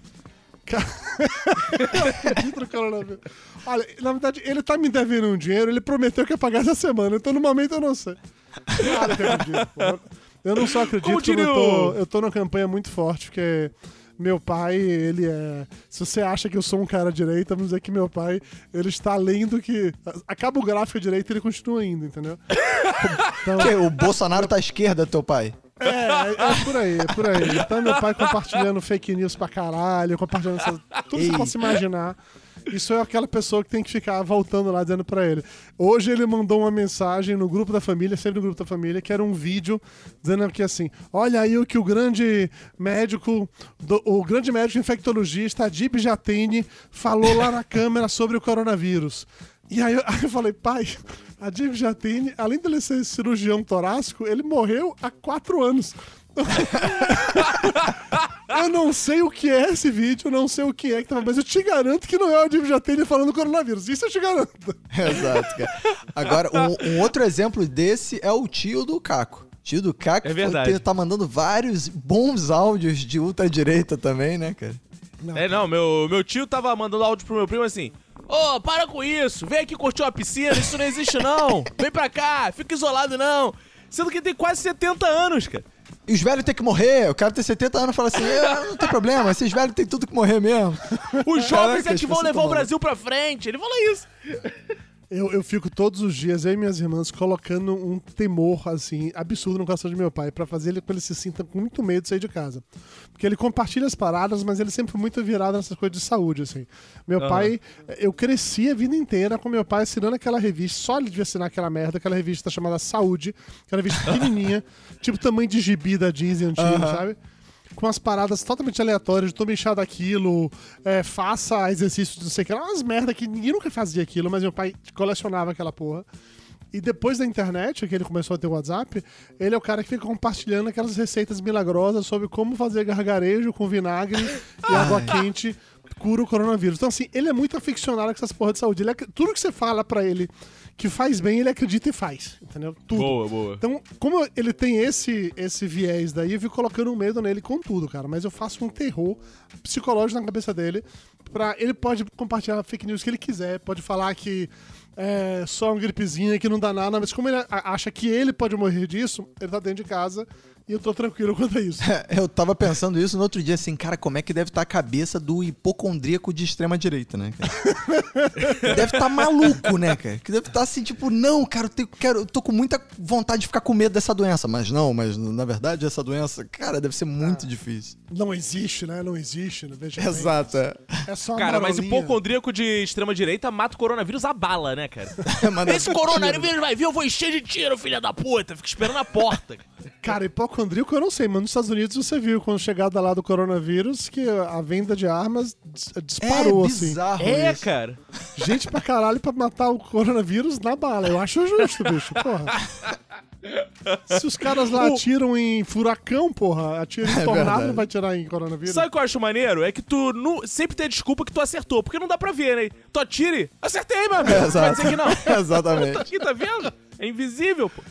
acredito no coronavírus. Olha, na verdade, ele tá me devendo um dinheiro, ele prometeu que ia pagar essa semana, então no momento eu não sei. Claro que eu acredito. pô. Eu não só acredito,
como
eu tô, eu tô numa campanha muito forte, porque meu pai, ele é... Se você acha que eu sou um cara à direita, vamos dizer que meu pai, ele está além do que... Acaba o gráfico à direita e ele continua indo, entendeu? Então,
Que, o Bolsonaro tá à esquerda, teu pai.
é, é, é por aí, é por aí. Então meu pai compartilhando fake news pra caralho, compartilhando essa, tudo que você possa imaginar. Isso é aquela pessoa que tem que ficar voltando lá dizendo pra ele. Hoje ele mandou uma mensagem no grupo da família, sempre no grupo da família, que era um vídeo dizendo que assim: olha aí o que o grande médico, do- o grande médico infectologista Adib Jatene falou lá na câmera sobre o coronavírus. E aí eu, aí eu falei, pai, a Dave Jatene, além de ele ser cirurgião torácico, ele morreu há quatro anos. eu não sei o que é esse vídeo, eu não sei o que é que tava, mas eu te garanto que não é o Dave Jatene falando coronavírus. Isso eu te garanto.
Exato, cara. Agora, um, um outro exemplo desse é o tio do Caco. Tio do Caco
É verdade.
foi- tá mandando vários bons áudios de ultradireita também, né, cara?
É, não, meu, meu tio tava mandando áudio pro meu primo assim: Ô, para com isso, vem aqui curtir uma piscina, isso não existe não. Vem pra cá, fica isolado não. Sendo que ele tem quase 70 anos, cara.
E os velhos têm que morrer. O cara tem 70 anos e fala assim: "É, não tem problema, esses velhos têm tudo que morrer mesmo.
Os jovens
Caraca,
é que vão levar o Brasil pra frente. Ele fala isso.
Eu, eu fico todos os dias, eu e minhas irmãs, colocando um temor, assim, absurdo no coração de meu pai, pra fazer ele com ele se sinta com muito medo de sair de casa. Porque ele compartilha as paradas, mas ele sempre foi muito virado nessas coisas de saúde, assim. Meu
Aham.
pai, eu cresci a vida inteira com meu pai assinando aquela revista, só ele devia assinar aquela merda, aquela revista chamada Saúde, aquela revista pequenininha, tipo tamanho de gibi da Disney antigo,
Aham.
sabe? com umas paradas totalmente aleatórias, de toma inchado aquilo, é, faça exercício de não sei o que, umas merda que ninguém nunca fazia aquilo, mas meu pai colecionava aquela porra. E depois da internet, que ele começou a ter o WhatsApp, ele é o cara que fica compartilhando aquelas receitas milagrosas sobre como fazer gargarejo com vinagre e água quente cura o coronavírus. Então, assim, ele é muito aficionado com essas porra de saúde. Ele ac- tudo que você fala pra ele que faz bem, ele acredita e faz. Entendeu? Tudo.
Boa, boa.
Então, como ele tem esse, esse viés daí, eu fico colocando um medo nele com tudo, cara. Mas eu faço um terror psicológico na cabeça dele. Pra, ele pode compartilhar fake news que ele quiser, pode falar que é só uma gripezinha, que não dá nada, mas como ele acha que ele pode morrer disso, ele tá dentro de casa e eu tô tranquilo quanto a isso.
Eu tava pensando isso no outro dia, assim, cara, como é que deve estar a cabeça do hipocondríaco de extrema direita, né, cara? deve estar maluco, né, cara? Que deve estar assim, tipo, não, cara, eu, tenho- quero, eu tô com muita vontade de ficar com medo dessa doença. Mas não, mas na verdade essa doença, cara, deve ser muito difícil.
Não existe, né? Não existe, né? Veja bem.
Exato, é.
É só uma
Cara, mas
marolinha.
hipocondríaco de extrema-direita mata o coronavírus a bala, né, cara? Esse coronavírus vai vir, eu vou encher de tiro, filha da puta. Fica esperando a porta.
Cara, hipocondríaco eu não sei, mas nos Estados Unidos você viu quando chegada lá do coronavírus que a venda de armas dis- disparou,
é
assim.
bizarro
É,
isso.
cara.
Gente pra caralho pra matar o coronavírus na bala. Eu acho justo, bicho. Porra. Se os caras lá
O-
atiram em furacão, porra, atiram em
É
tornado,
verdade.
não vai atirar em coronavírus?
Sabe o que eu acho maneiro? É que tu nu- sempre tem a desculpa que tu acertou, porque não dá pra ver, né? Tu atire, acertei, meu amigo.
É,
Vai
exato.
dizer que não.
Exatamente.
Aqui, tá vendo? É invisível, pô.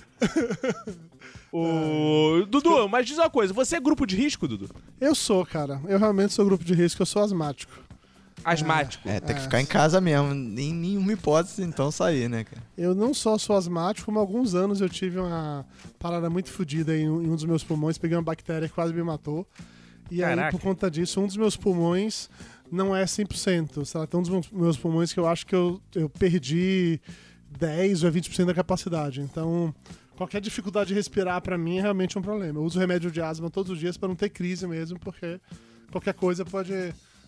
O... Dudu, mas diz uma coisa, você é grupo de risco, Dudu?
Eu sou, cara. Eu realmente sou grupo de risco, eu sou asmático.
Asmático.
É, tem que ficar em casa mesmo. Em nenhuma hipótese, então, sair, né, cara?
Eu não só sou asmático, como há alguns anos eu tive uma parada muito fodida em um dos meus pulmões, peguei uma bactéria que quase me matou. E aí,
Caraca.
por conta disso, um dos meus pulmões não é 100%. Sei lá, tem um dos meus- meus pulmões que eu acho que eu, eu perdi 10 ou 20% da capacidade. Então, qualquer dificuldade de respirar pra mim é realmente um problema. Eu uso remédio de asma todos os dias pra não ter crise mesmo, porque qualquer coisa pode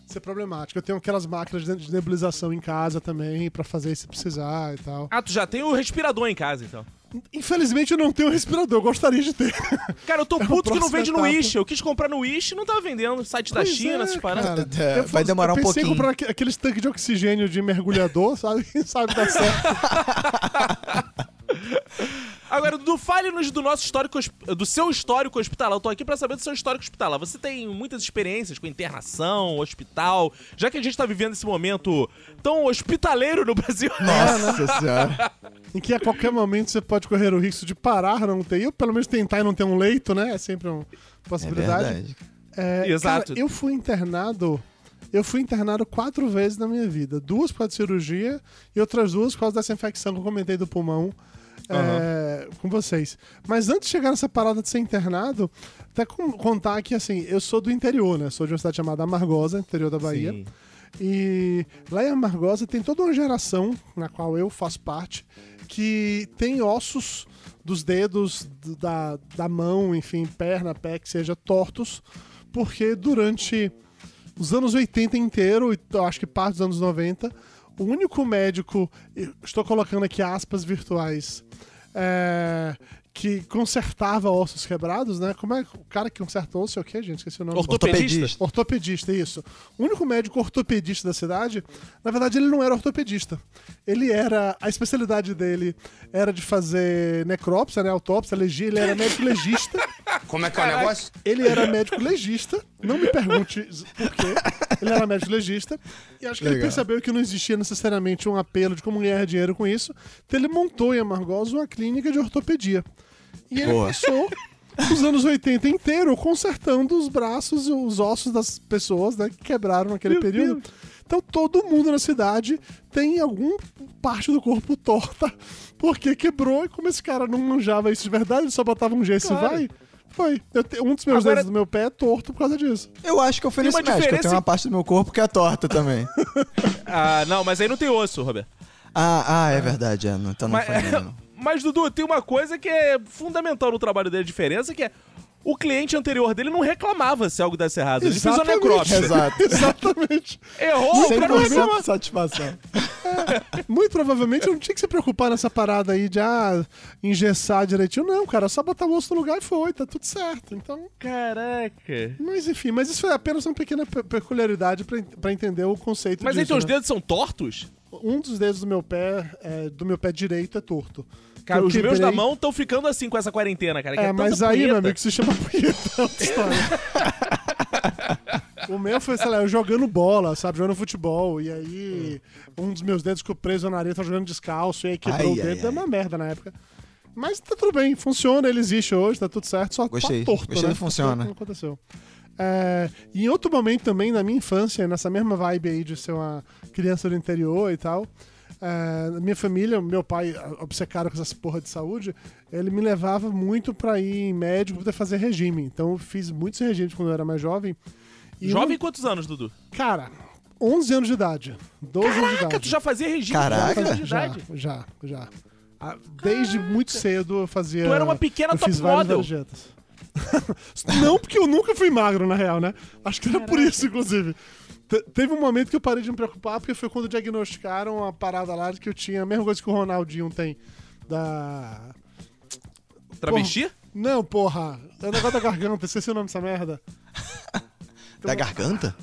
ser problemática. Eu tenho aquelas máquinas de nebulização em casa também pra fazer se precisar e tal.
Ah, tu já tem o respirador em casa, então.
Infelizmente eu não tenho respirador, eu gostaria de ter.
Cara, eu tô
É
puto que não vende no
etapa.
Wish. Eu quis comprar no Wish e não tava vendendo. Site da
Pois
China,
é,
essas paradas.
cara.
É,
Eu
vai demorar um
eu pensei em
pouquinho.
comprar aque- aqueles tanques de oxigênio de mergulhador, sabe? Quem sabe dar certo.
Agora, Dudu, fale-nos do nosso histórico, do seu histórico hospitalar. Eu tô aqui pra saber do seu histórico hospitalar. Você tem muitas experiências com internação, hospital, já que a gente tá vivendo esse momento tão hospitaleiro no Brasil.
Nossa senhora.
Em que a qualquer momento você pode correr o risco de parar na UTI, ou pelo menos tentar e não ter um leito, né? É sempre uma
É
possibilidade.
verdade.
É,
Exato.
cara, eu fui internado. Eu fui internado quatro vezes na minha vida. Duas por causa de cirurgia e outras duas por causa dessa infecção que eu comentei do pulmão é, com vocês. Mas antes de chegar nessa parada de ser internado, até contar que assim, eu sou do interior, né? Sou de uma cidade chamada Amargosa, interior da Bahia.
Sim.
E lá em Amargosa tem toda uma geração, na qual eu faço parte, que tem ossos dos dedos, da, da mão, enfim, perna, pé, que seja, tortos, porque durante os anos 80 inteiro, e eu acho que parte dos anos 90, o único médico, estou colocando aqui aspas virtuais, é, que consertava ossos quebrados, né? Como é o cara que conserta osso é o quê, gente? Esqueci o nome.
Ortopedista.
Ortopedista, isso. O único médico ortopedista da cidade, na verdade, ele não era ortopedista. Ele era. A especialidade dele era de fazer necrópsia, né? Autópsia, legia, ele era médico legista.
Como é que é o negócio?
Ele era médico legista. Não me pergunte por quê. Ele era médico legista. E acho que ele
Legal.
percebeu que não existia necessariamente um apelo de como ganhar dinheiro com isso. Então ele montou em Amargosa uma clínica de ortopedia. E ele
Boa.
passou os anos 80 inteiro consertando os braços e os ossos das pessoas né, que quebraram naquele período. Então todo mundo na cidade tem algum parte do corpo torta porque quebrou e como esse cara não manjava isso de verdade, ele só botava um gesso
Claro.
e vai. Foi. Eu te- um dos meus
Agora-
dedos do meu pé é torto por causa disso.
Eu acho que eu fui nesse médico. Eu
diferença
tenho uma parte do meu corpo que é torta também.
Ah, não, mas aí não tem osso, Roberto.
ah, ah, é verdade. É, não- então não
Mas,
foi não.
Mas, Dudu, tem uma coisa que é fundamental no trabalho dele, a diferença, que é o cliente anterior dele não reclamava se algo desse errado. Ele fez uma
Exatamente.
necrópsia.
Exato.
Exatamente.
Errou, o cara não reclama.
100% de satisfação.
Muito provavelmente eu não tinha que se preocupar nessa parada aí de ah, engessar direitinho. Não, cara, só botar o osso no lugar e foi, tá tudo certo. Então.
Caraca.
Mas enfim, mas isso foi apenas uma pequena pe- peculiaridade pra, en- pra entender o conceito
Mas
disso.
teus
né?
dedos são tortos?
Um dos dedos do meu pé, é, do meu pé direito, é torto.
Cara, os meus da mão estão ficando assim com essa quarentena, cara. que
É,
tanta
mas aí,
punheta.
meu amigo, se chama punheta, é o meu foi, sei lá, eu jogando bola, sabe? Jogando futebol. E aí, um dos meus dedos ficou preso na areia, tava jogando descalço. E aí quebrou
Ai,
o dedo.
ai,
Deu
ai.
uma merda na época. Mas tá tudo bem, funciona, ele existe hoje, tá tudo certo. Só
Gostei,
tá torto,
gostei
né?
funciona.
Não aconteceu. É, e em outro momento também, na minha infância, nessa mesma vibe aí de ser uma criança do interior e tal, é, na minha família, meu pai, obcecado com essa porra de saúde, ele me levava muito pra ir em médico pra fazer regime. Então eu fiz muitos regimes quando eu era mais jovem. E
Jovem
um-
quantos anos, Dudu?
cara, 11 anos de idade. 12 anos de
Caraca,
idade.
tu já fazia regime
Caraca.
com 11 anos de
Já,
idade.
já, já. Ah, Desde muito cedo eu fazia.
Tu era uma pequena
eu
top model.
Não, porque eu nunca fui magro, na real, né? Acho que era por isso, inclusive. Te- teve um momento que eu parei de me preocupar, porque foi quando diagnosticaram a parada lá de que eu tinha a mesma coisa que o Ronaldinho tem. Da.
Travesti?
Não, porra. É o negócio da garganta, esqueci o nome dessa merda.
Da garganta?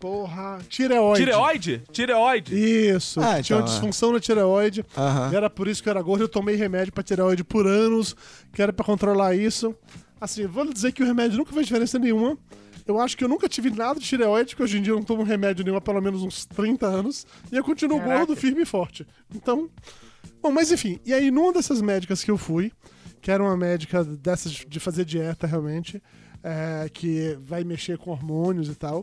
Porra. Tireoide.
Tireoide? Tireoide.
Isso,
Ah,
tinha uma
então, é.
disfunção na tireoide.
Aham.
E era por isso que eu era gordo. Eu tomei remédio pra tireoide por anos, que era pra controlar isso. Assim, vou lhe dizer que o remédio nunca fez diferença nenhuma. Eu acho que eu nunca tive nada de tireoide, porque hoje em dia eu não tomo remédio nenhum há pelo menos uns 30 anos. E eu continuo
Caraca.
gordo, firme e forte. Então. Bom, mas enfim. E aí, numa dessas médicas que eu fui, que era uma médica dessas de fazer dieta realmente, é, que vai mexer com hormônios e tal.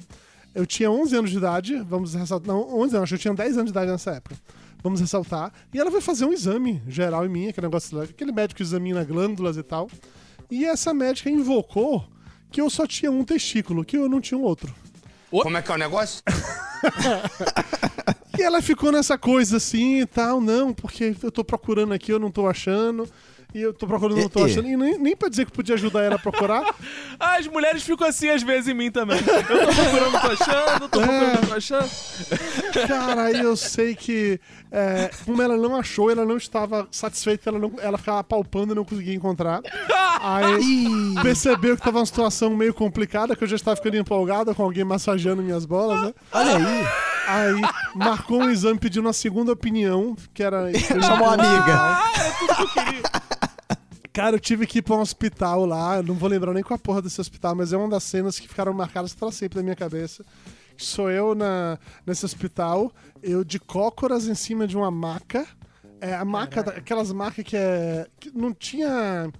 Eu tinha 11 anos de idade, vamos ressaltar. Não, 11 anos, eu tinha 10 anos de idade nessa época. Vamos ressaltar. E ela foi fazer um exame geral em mim, aquele negócio, aquele médico examina glândulas e tal. E essa médica invocou que eu só tinha um testículo, que eu não tinha um outro.
Como é que é o negócio?
E ela ficou nessa coisa assim e tal, não, porque eu tô procurando aqui, eu não tô achando. E eu tô procurando, não tô achando. E nem, nem pra dizer que podia ajudar ela a procurar.
As mulheres ficam assim às vezes em mim também. Eu tô procurando, tô achando, tô procurando, tô achando.
Cara, aí eu sei que, é, como ela não achou, ela não estava satisfeita, ela, não, ela ficava palpando e não conseguia encontrar. Aí percebeu que tava uma situação meio complicada, que eu já estava ficando empolgada com alguém massageando minhas bolas, né?
Olha aí.
Aí marcou um exame pedindo uma segunda opinião, que era.
Chamou a amiga.
Ah, era tudo que eu queria.
Cara, eu tive que ir pra um hospital lá, eu não vou lembrar nem qual a porra desse hospital, mas é uma das cenas que ficaram marcadas pra sempre na minha cabeça. Sou eu na, nesse hospital, eu de cócoras em cima de uma maca. É, a maca, da- aquelas macas que é. que não tinha.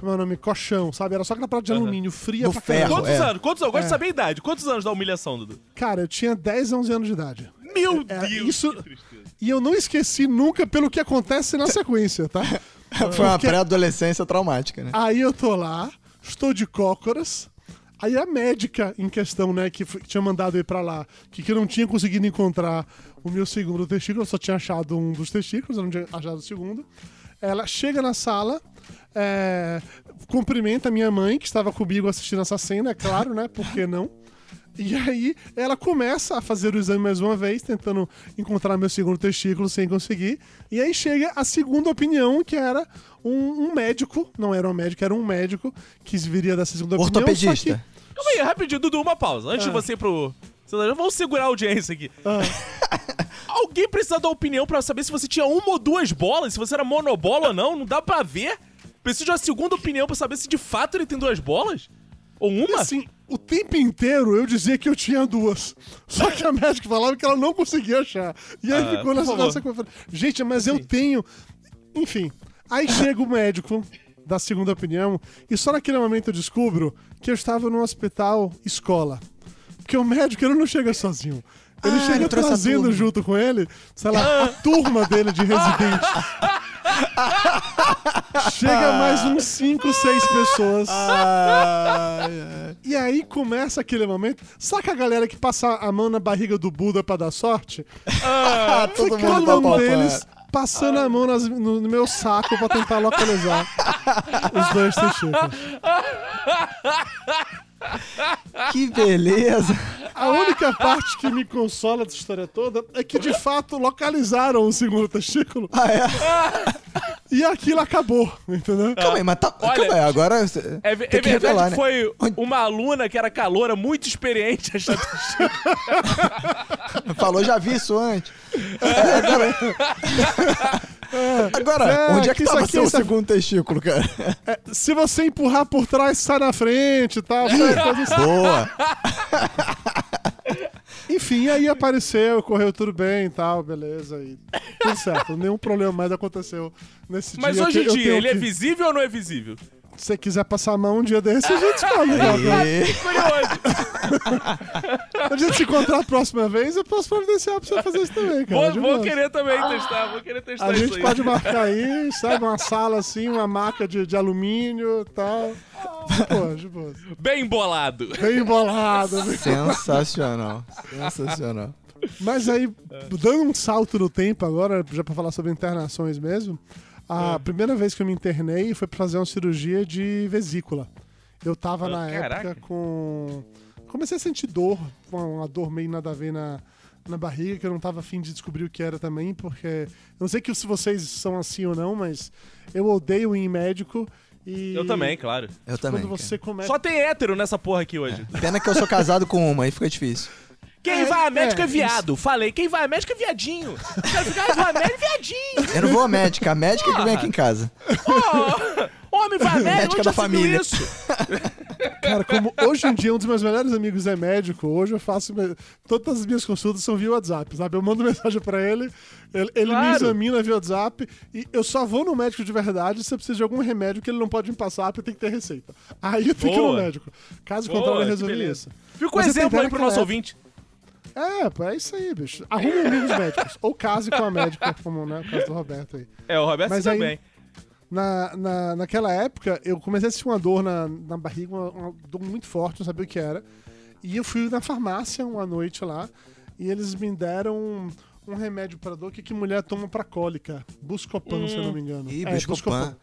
Como é o nome? Colchão, sabe? Era só aquela prata de
Aham.
alumínio fria
No
pra
ferro.
Quantos
é.
anos? Quantos anos? Eu gosto de
É.
saber a idade. Quantos anos da humilhação, Dudu?
Cara, eu tinha 10, 11 anos de idade.
Meu
É,
Deus,
isso-. E eu não esqueci nunca pelo que acontece na sequência, tá?
Foi uma pré-adolescência traumática, né?
Aí eu tô lá, estou de cócoras. Aí a médica em questão, né, que, foi- que tinha mandado eu ir pra lá, que, que eu não tinha conseguido encontrar o meu segundo testículo, eu só tinha achado um dos testículos, eu não tinha achado o segundo. Ela chega na sala, é, cumprimenta a minha mãe, que estava comigo assistindo essa cena, é claro, né? Por que não? E aí ela começa a fazer o exame mais uma vez, tentando encontrar meu segundo testículo sem conseguir. E aí chega a segunda opinião, que era um, um médico, não era um médico, era um médico que viria dessa segunda opinião. só
Ortopedista.
Calma aí, rapidinho, Dudu, uma pausa. Antes de você ir pro. Vamos segurar a audiência aqui.
que- ah,
Alguém precisa dar opinião pra saber se você tinha uma ou duas bolas, se você era monobola ou não, não dá pra ver. Precisa de uma segunda opinião pra saber se de fato ele tem duas bolas? Ou uma?
assim, o tempo inteiro eu dizia que eu tinha duas. Só que a médica falava que ela não conseguia achar. E aí
Ah,
ficou nessa, nessa conferência. Gente, mas eu tenho. Enfim. Aí chega o médico da segunda opinião, e só naquele momento eu descubro que eu estava num hospital escola. Porque o médico ele não chega sozinho. Ele
Ah,
chega
ele
trazendo junto com ele, sei lá, a turma dele de residentes. Chega mais uns 5, 6 pessoas. E aí começa aquele momento. Saca a galera que passa a mão na barriga do Buda pra dar sorte?
Ah, todo
Cada
mundo
um deles passando a mão nas- no, no meu saco pra tentar localizar os dois testículos.
Que beleza.
A única parte que me consola dessa história toda é que de fato localizaram o segundo testículo
Ah, é?
e aquilo acabou, entendeu?
Calma aí, mas tá.
Olha,
calma aí, agora.
É, ve-
tem
é
que
verdade
revelar,
que
né?
foi uma aluna que era caloura, muito experiente achando
Falou, já vi isso antes. É, agora. Agora,
É,
onde é
que
que tava seu
isso-
segundo testículo, cara?
É, se você empurrar por trás, sai na frente e tal. Coisa assim.
Boa.
Enfim, aí apareceu, correu tudo bem e tal, beleza. E tudo certo, nenhum problema mais aconteceu nesse
Mas
dia.
hoje em dia, ele é
que-
visível ou não é visível?
Se você quiser passar a mão um dia desse, a gente escolhe. né? A gente se encontrar a próxima vez, eu posso providenciar pra você fazer isso também, cara.
Vou, vou querer também testar, vou querer testar
A
isso
gente
aí.
pode marcar aí, sabe? Uma sala assim, uma maca de, de alumínio e tal. De boa, de boa.
Bem bolado.
Bem embolado. bem-
Sensacional. Sensacional.
Mas aí, dando um salto no tempo agora, já pra falar sobre internações mesmo, a
É.
primeira vez que eu me internei foi pra fazer uma cirurgia de vesícula. Eu tava
Ah,
na
caraca.
época com. Comecei a sentir dor, uma, uma dor meio nada a ver na, na barriga, que eu não tava afim de descobrir o que era também, porque. Eu não sei que se vocês são assim ou não, mas eu odeio ir em médico e.
Eu também, claro.
Eu também.
Quando você começa.
Só tem hétero nessa porra aqui hoje.
cara. Pena que eu sou casado com uma, aí fica difícil.
Quem
É,
vai a médica é,
é,
viado. Falei, quem vai a médica é viadinho. Quero ficar vai a médica é viadinho.
Eu não vou à médica, a médica que vem aqui em casa.
Ó, homem vai a médica,
Médica
onde
da família.
isso?
Cara, como hoje em dia um dos meus melhores amigos é médico, hoje eu faço. me- Todas as minhas consultas são via WhatsApp, sabe? Eu mando mensagem pra ele, ele, ele me
Claro.
examina via WhatsApp e eu só vou no médico de verdade se eu preciso de algum remédio que ele não pode me passar porque tem que ter receita. Aí eu tenho que ir no
Boa.
médico. Caso
Boa,
contrário, eu resolvi isso.
Fica um exemplo aí pro nosso
época-
ouvinte.
É, pô, é isso aí, bicho. Arrume amigos médicos. Ou case com a médica, como né, o caso do Roberto aí.
É, o Roberto
Mas
também.
aí- Na, na, naquela época, eu comecei a sentir uma dor na, na barriga, uma, uma dor muito forte, não sabia o que era. E eu fui na farmácia uma noite lá, e eles me deram um, um remédio para dor que, que mulher toma pra cólica. Buscopan, se eu não me engano.
Ih,
É,
Buscopan.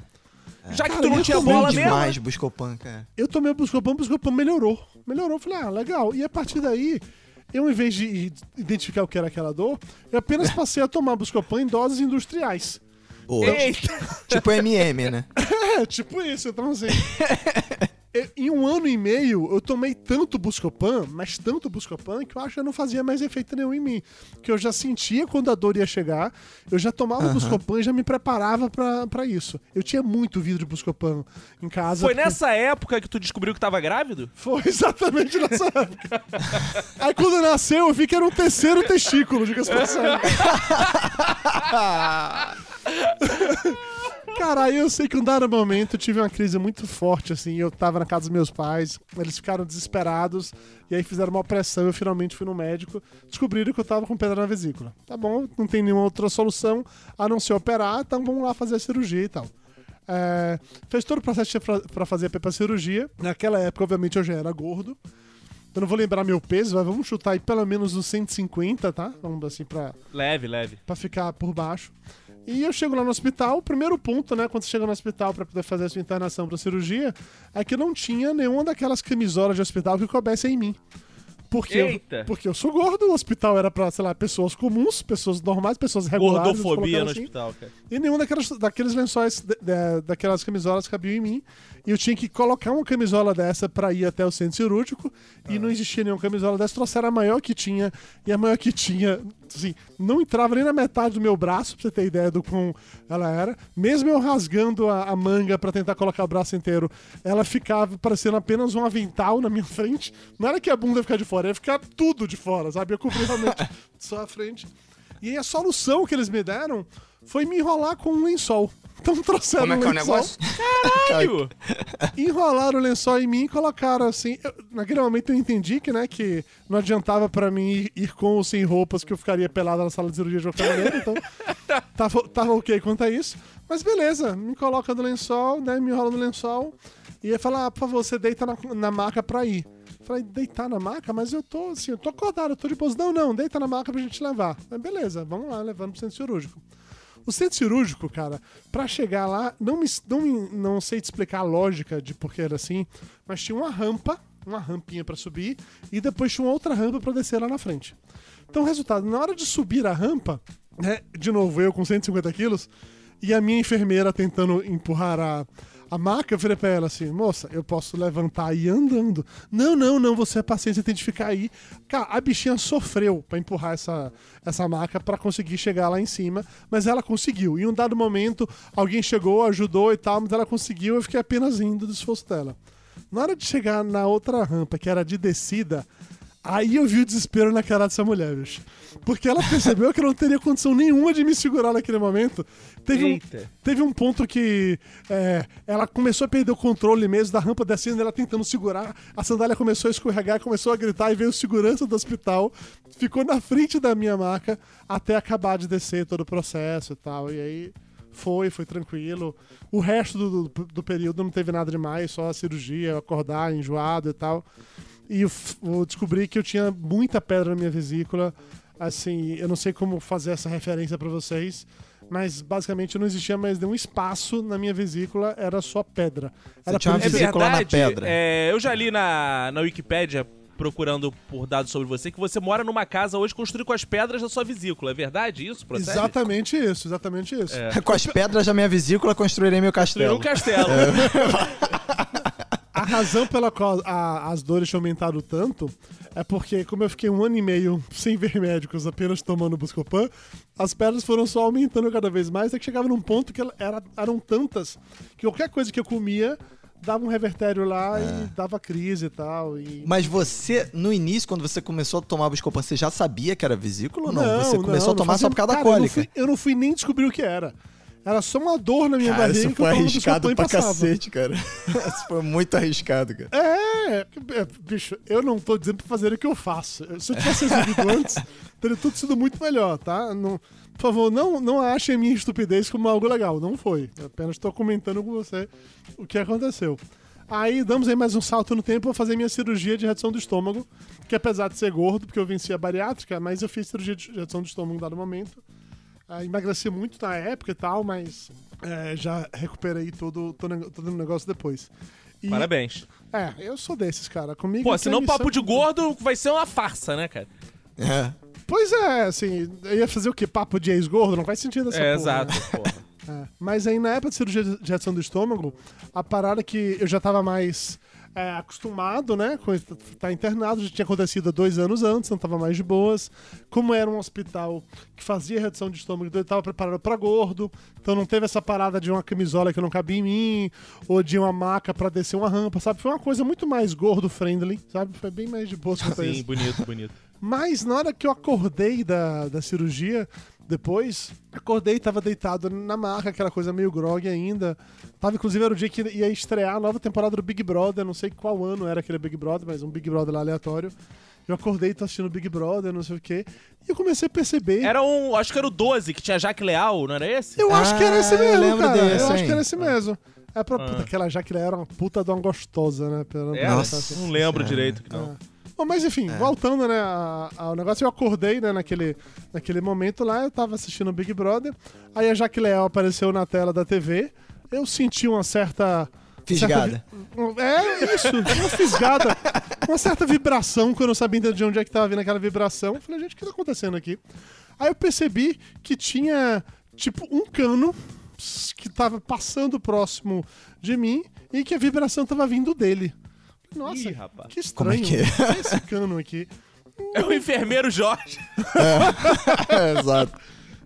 Já que
Cara,
tu não
eu
tinha
tomei
bola
Bom
mesmo.
demais, Buscopan, cara.
Eu tomei o Buscopan, o Buscopan melhorou. Melhorou, falei, ah, legal. E a partir daí, eu, em vez de identificar o que era aquela dor, eu apenas passei a tomar Buscopan em doses industriais.
Boa.
Eita.
Tipo MM, né?
É, tipo isso, então assim. em um ano e meio, eu tomei tanto Buscopan, mas tanto Buscopan, que eu acho que não fazia mais efeito nenhum em mim. Que eu já sentia quando a dor ia chegar, eu já tomava Buscopan e já me preparava pra, pra isso. Eu tinha muito vidro de Buscopan em casa.
Foi
porque-
nessa época que tu descobriu que tava grávido?
Foi exatamente nessa época. Aí quando nasceu, eu vi que era um terceiro testículo, diga-se. Cara, aí eu sei que um dado momento eu tive uma crise muito forte, assim. Eu tava na casa dos meus pais, eles ficaram desesperados, e aí fizeram uma pressão. Eu finalmente fui no médico, descobriram que eu tava com pedra na vesícula. Tá bom, não tem nenhuma outra solução a não ser operar, então vamos lá fazer a cirurgia e tal. É, fez todo o processo pra fazer a cirurgia. Naquela época, obviamente, eu já era gordo. Eu não vou lembrar meu peso, mas vamos chutar aí pelo menos uns 150, tá? Vamos assim pra,
Leve, leve.
pra ficar por baixo. E eu chego lá no hospital, o primeiro ponto, né, quando você chega no hospital pra poder fazer a sua internação pra cirurgia, é que não tinha nenhuma daquelas camisolas de hospital que coubesse em mim. Porque
Eita.
eu, porque eu sou gordo, o hospital era pra, sei lá, pessoas comuns, pessoas normais, pessoas regulares.
Gordofobia no
assim.
hospital, cara.
E nenhum daquelas, daqueles lençóis, de- de- daquelas camisolas cabia em mim. E eu tinha que colocar uma camisola dessa pra ir até o centro cirúrgico. E não existia nenhuma camisola dessa. Trouxeram a maior que tinha. E a maior que tinha, assim, não entrava nem na metade do meu braço, pra você ter ideia do quão ela era. Mesmo eu rasgando a, a manga pra tentar colocar o braço inteiro, ela ficava parecendo apenas um avental na minha frente. Não era que a bunda ia ficar de fora, ia ficar tudo de fora, sabe? Eu cobri realmente só a frente. E aí a solução que eles me deram foi me enrolar com um lençol. Então trouxeram
Como é que é o
lençol,
negócio?
Caralho!
enrolaram o lençol em mim e colocaram assim. eu- naquele momento eu entendi que, né, que não adiantava pra mim ir, ir com ou sem roupas que eu ficaria pelado na sala de cirurgia de qualquer maneira, então tava, tava ok quanto a isso. Mas beleza, me coloca no lençol, né, me enrola no lençol e ia falar, ah, por favor, você deita na, na maca pra ir. Falei, deitar na maca? Mas eu tô assim, eu tô acordado, eu tô de pouso. Não, não, deita na maca pra gente levar. Mas beleza, vamos lá, levando pro centro cirúrgico. O centro cirúrgico, cara, pra chegar lá, não, me, não, não sei te explicar a lógica de por que era assim, mas tinha uma rampa, uma rampinha pra subir, e depois tinha uma outra rampa pra descer lá na frente. Então, resultado, na hora de subir a rampa, né, de novo, eu com 150 quilos, e a minha enfermeira tentando empurrar a, a maca, eu falei pra ela assim, moça, eu posso levantar e andando. Não, não, não, você é paciente, você tem que ficar aí. Cara, a bichinha sofreu pra empurrar essa, essa maca pra conseguir chegar lá em cima, mas ela conseguiu. Em um dado momento, alguém chegou, ajudou e tal, mas ela conseguiu, eu fiquei apenas rindo do esforço dela. Na hora de chegar na outra rampa, que era de descida, Aí eu vi o desespero na cara dessa mulher, bicho. Porque ela percebeu que eu não teria condição nenhuma de me segurar naquele momento. Teve, um,
Eita.
teve um ponto que é, ela começou a perder o controle mesmo da rampa descendo, ela tentando segurar. A sandália começou a escorregar, começou a gritar e veio o segurança do hospital. Ficou na frente da minha maca até acabar de descer todo o processo e tal. E aí foi, foi tranquilo. O resto do, do, do período não teve nada demais, só a cirurgia, acordar enjoado e tal. E eu, descobri que eu tinha muita pedra na minha vesícula. Assim, eu não sei como fazer essa referência pra vocês, mas basicamente não existia mais nenhum espaço na minha vesícula, era só pedra. Era
tinha uma
isso-
É
vesícula na
verdade,
pedra.
é, eu já li na, na Wikipédia, procurando por dados sobre você, que você mora numa casa hoje construída com as pedras da sua vesícula. É verdade isso? Procede?
Exatamente isso, exatamente isso.
Com as pedras da minha vesícula construirei meu castelo.
um castelo.
A razão pela qual a- as dores tinham aumentado tanto é porque, como eu fiquei um ano e meio sem ver médicos, apenas tomando Buscopan, as pedras foram só aumentando cada vez mais, até que chegava num ponto que era- eram tantas que qualquer coisa que eu comia dava um revertério lá e dava crise e tal. E...
Mas você, no início, quando você começou a tomar Buscopan, você já sabia que era vesícula ou não? você começou a tomar
fazia-
só por causa da
Cara, eu não
cólica.
fui- Eu não, fui, nem descobrir o que era. Era só uma dor na minha
Cara,
barriga
isso
que
foi arriscado pra
passava.
cacete, cara. Isso foi muito arriscado, cara.
É, é, bicho, eu não tô dizendo pra fazer o que eu faço. Se eu tivesse resolvido antes, teria tudo sido muito melhor, tá? Não, por favor, não, não achem a minha estupidez como algo legal. Não foi. Eu apenas tô comentando com você o que aconteceu. Aí damos aí mais um salto no tempo, vou fazer minha cirurgia de redução do estômago, que apesar de ser gordo, porque eu venci a bariátrica, mas eu fiz cirurgia de redução do estômago em dado momento. Ah, emagreci muito na época e tal, mas é, já recuperei todo, todo, todo o negócio depois. E-
Parabéns.
é, eu sou desses, cara. Comigo.
Pô, senão
me
papo de gordo vai ser uma farsa, né, cara?
É.
Pois é, assim, eu ia fazer o quê? Papo de ex-gordo? Não faz sentido essa
É,
porra,
exato,
né?
porra.
É. Mas aí na época de cirurgia de reação do estômago, a parada que eu já tava mais é, acostumado, né? Com estar tá internado, já tinha acontecido há dois anos antes, não tava mais de boas. Como era um hospital que fazia redução de estômago, então ele tava preparado para gordo, então não teve essa parada de uma camisola que não cabia em mim, ou de uma maca para descer uma rampa, sabe? Foi uma coisa muito mais gordo-friendly, sabe? Foi bem mais de boa quanto a
Sim,
isso.
bonito, bonito.
Mas na hora que eu acordei da, da cirurgia, depois, acordei, tava deitado na maca, aquela coisa meio grog ainda. Tava, inclusive, era o dia que ia estrear a nova temporada do Big Brother, não sei qual ano era aquele Big Brother, mas um Big Brother lá aleatório. Eu acordei, tô assistindo Big Brother, não sei o quê. E eu comecei a perceber.
Era um. Acho que era o 12, que tinha Jaque Leal, não era esse?
Eu acho que era esse
Ah, eu
mesmo,
lembro
cara.
desse,
eu acho
hein?
que era esse mesmo. É pra
Ah.
puta, aquela Jaque Leal era uma puta de uma gostosa, né? Pela-
É,
Nossa.
não lembro direito que não.
Bom, mas enfim,
É.
voltando, né, ao negócio, eu acordei, né, naquele, naquele momento lá, eu tava assistindo o Big Brother, aí a Jaque Leal apareceu na tela da TV, eu senti uma certa...
Fisgada.
certa é, isso, uma fisgada, uma certa vibração, que eu não sabia de onde é que tava vindo aquela vibração. Eu falei, gente, o que tá acontecendo aqui? Aí eu percebi que tinha, tipo, um cano que tava passando próximo de mim e que a vibração tava vindo dele. Nossa,
Ih, rapaz.
que
Como é
estranho.
que é?
Esse cano aqui.
É o enfermeiro Jorge.
É, exato.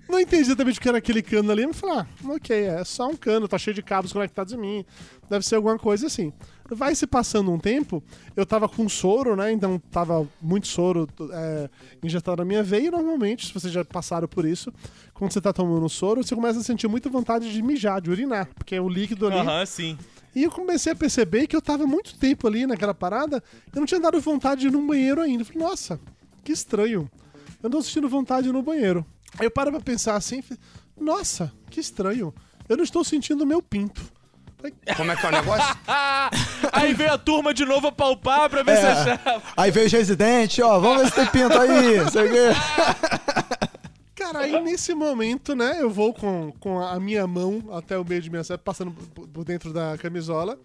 Não entendi exatamente o que era aquele cano ali, mas falei, ah, ok, é só um cano, tá cheio de cabos conectados em mim. Deve ser alguma coisa assim. Vai se passando um tempo, eu tava com soro, né? Então tava muito soro é, injetado na minha veia. E normalmente, se vocês já passaram por isso, quando você tá tomando soro, você começa a sentir muita vontade de mijar, de urinar, porque é o líquido ali.
Aham, sim.
E eu comecei a perceber que eu tava muito tempo ali naquela parada, eu não tinha dado vontade de ir no banheiro ainda. Eu falei, nossa, que estranho. Eu não tô sentindo vontade de ir no banheiro. Aí eu paro pra pensar assim, falei, nossa, que estranho. Eu não estou sentindo o meu pinto.
Como é que é o negócio?
Aí veio a turma de novo a palpar pra ver se
É.
achava.
Aí veio os residentes, ó, vamos ver se tem pinto aí, sei o quê.
Cara, aí nesse momento, né, eu vou com, com a minha mão até o meio de minha seta, passando por por dentro da camisola.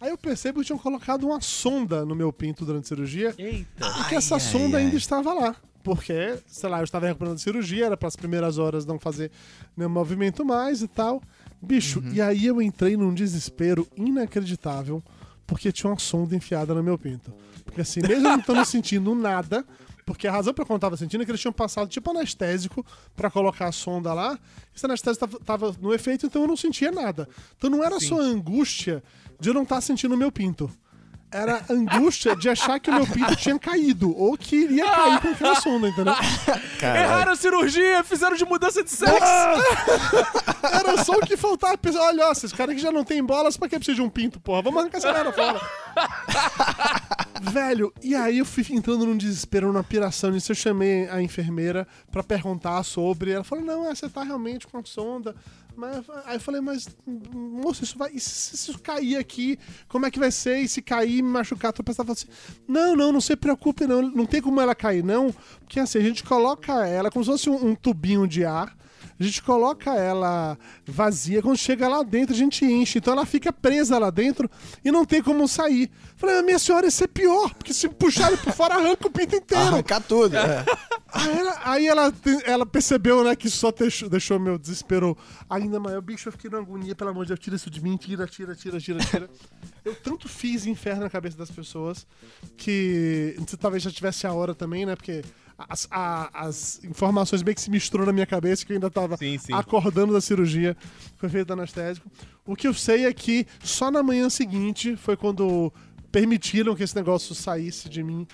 Aí eu percebo que tinham colocado uma sonda no meu pinto durante a cirurgia.
Eita.
E que essa sonda ainda estava lá. Porque, sei lá, eu estava recuperando a cirurgia, era para as primeiras horas não fazer nenhum movimento mais e tal. Bicho, e aí eu entrei num desespero inacreditável, porque tinha uma sonda enfiada no meu pinto. Porque assim, mesmo eu não estando sentindo nada, porque a razão pra qual eu tava sentindo é que eles tinham passado tipo anestésico pra colocar a sonda lá. Esse anestésico tava, tava no efeito, então eu não sentia nada. Então não era só a angústia de eu não estar sentindo o meu pinto. Era a angústia de achar que o meu pinto tinha caído, ou que iria cair com aquela sonda, entendeu?
Erraram a cirurgia, fizeram de mudança de sexo.
Era só o que faltava. Pensar, Olha, ó, esses caras que já não tem bolas, pra que precisa de um pinto, porra? Vamos arrancar essa merda fora. Velho, e aí eu fui entrando num desespero, numa piração nisso. Eu chamei a enfermeira pra perguntar sobre. Ela falou: Não, você tá realmente com a sonda. Mas, aí eu falei: Mas, moço, isso vai. E se, se isso cair aqui, como é que vai ser? E se cair e me machucar? Tu pensava assim: Não, não, não se preocupe, não. Não tem como ela cair, não. Porque assim, a gente coloca ela como se fosse um- um tubinho de ar. A gente coloca ela vazia, quando chega lá dentro a gente enche, então ela fica presa lá dentro e não tem como sair. Falei, "Ah, minha senhora, isso é pior, porque se puxarem por fora arranca o pinto inteiro.
Arrancar tudo. é.
Aí ela, aí ela, ela percebeu, né, que só deixou, deixou meu desespero ainda maior. Bicho, eu fiquei na agonia, pelo amor de Deus, tira isso de mim, tira, tira, tira, tira, tira. eu tanto fiz inferno na cabeça das pessoas que se talvez já tivesse a hora também, né, porque as, a- as informações bem que se misturou na minha cabeça, que eu ainda tava
Sim, sim.
acordando da cirurgia, foi feito anestésico. O que eu sei é que só na manhã seguinte foi quando permitiram que esse negócio saísse de mim.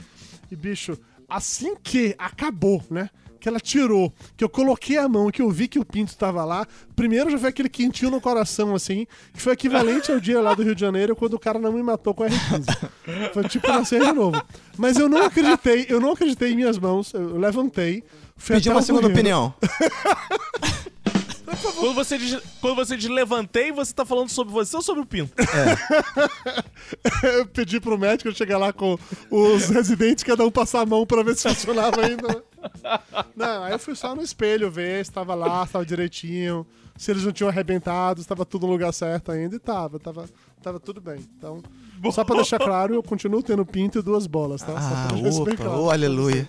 E, bicho, assim que acabou, né? Que ela tirou, que eu coloquei a mão, que eu vi que o pinto tava lá. Primeiro já foi aquele quentinho no coração, assim, que foi equivalente ao dia lá do Rio de Janeiro, quando o cara não me matou com R15. Foi tipo nascer de novo. Mas eu não acreditei, eu não acreditei em minhas mãos, eu levantei. Até
uma segunda
Quando você diz, quando você diz levantei, você tá falando sobre você ou sobre o pinto?
eu pedi pro médico chegar lá com os residentes, cada um passar a mão pra ver se funcionava ainda. né? Não, aí eu fui só no espelho ver se tava lá, se tava direitinho, se eles não tinham arrebentado, se tava tudo no lugar certo ainda, e tava, tava, tava tudo bem. Então, só pra deixar claro, eu continuo tendo pinto e duas bolas, tá? Só
Ah, opa,
claro.
oh, aleluia.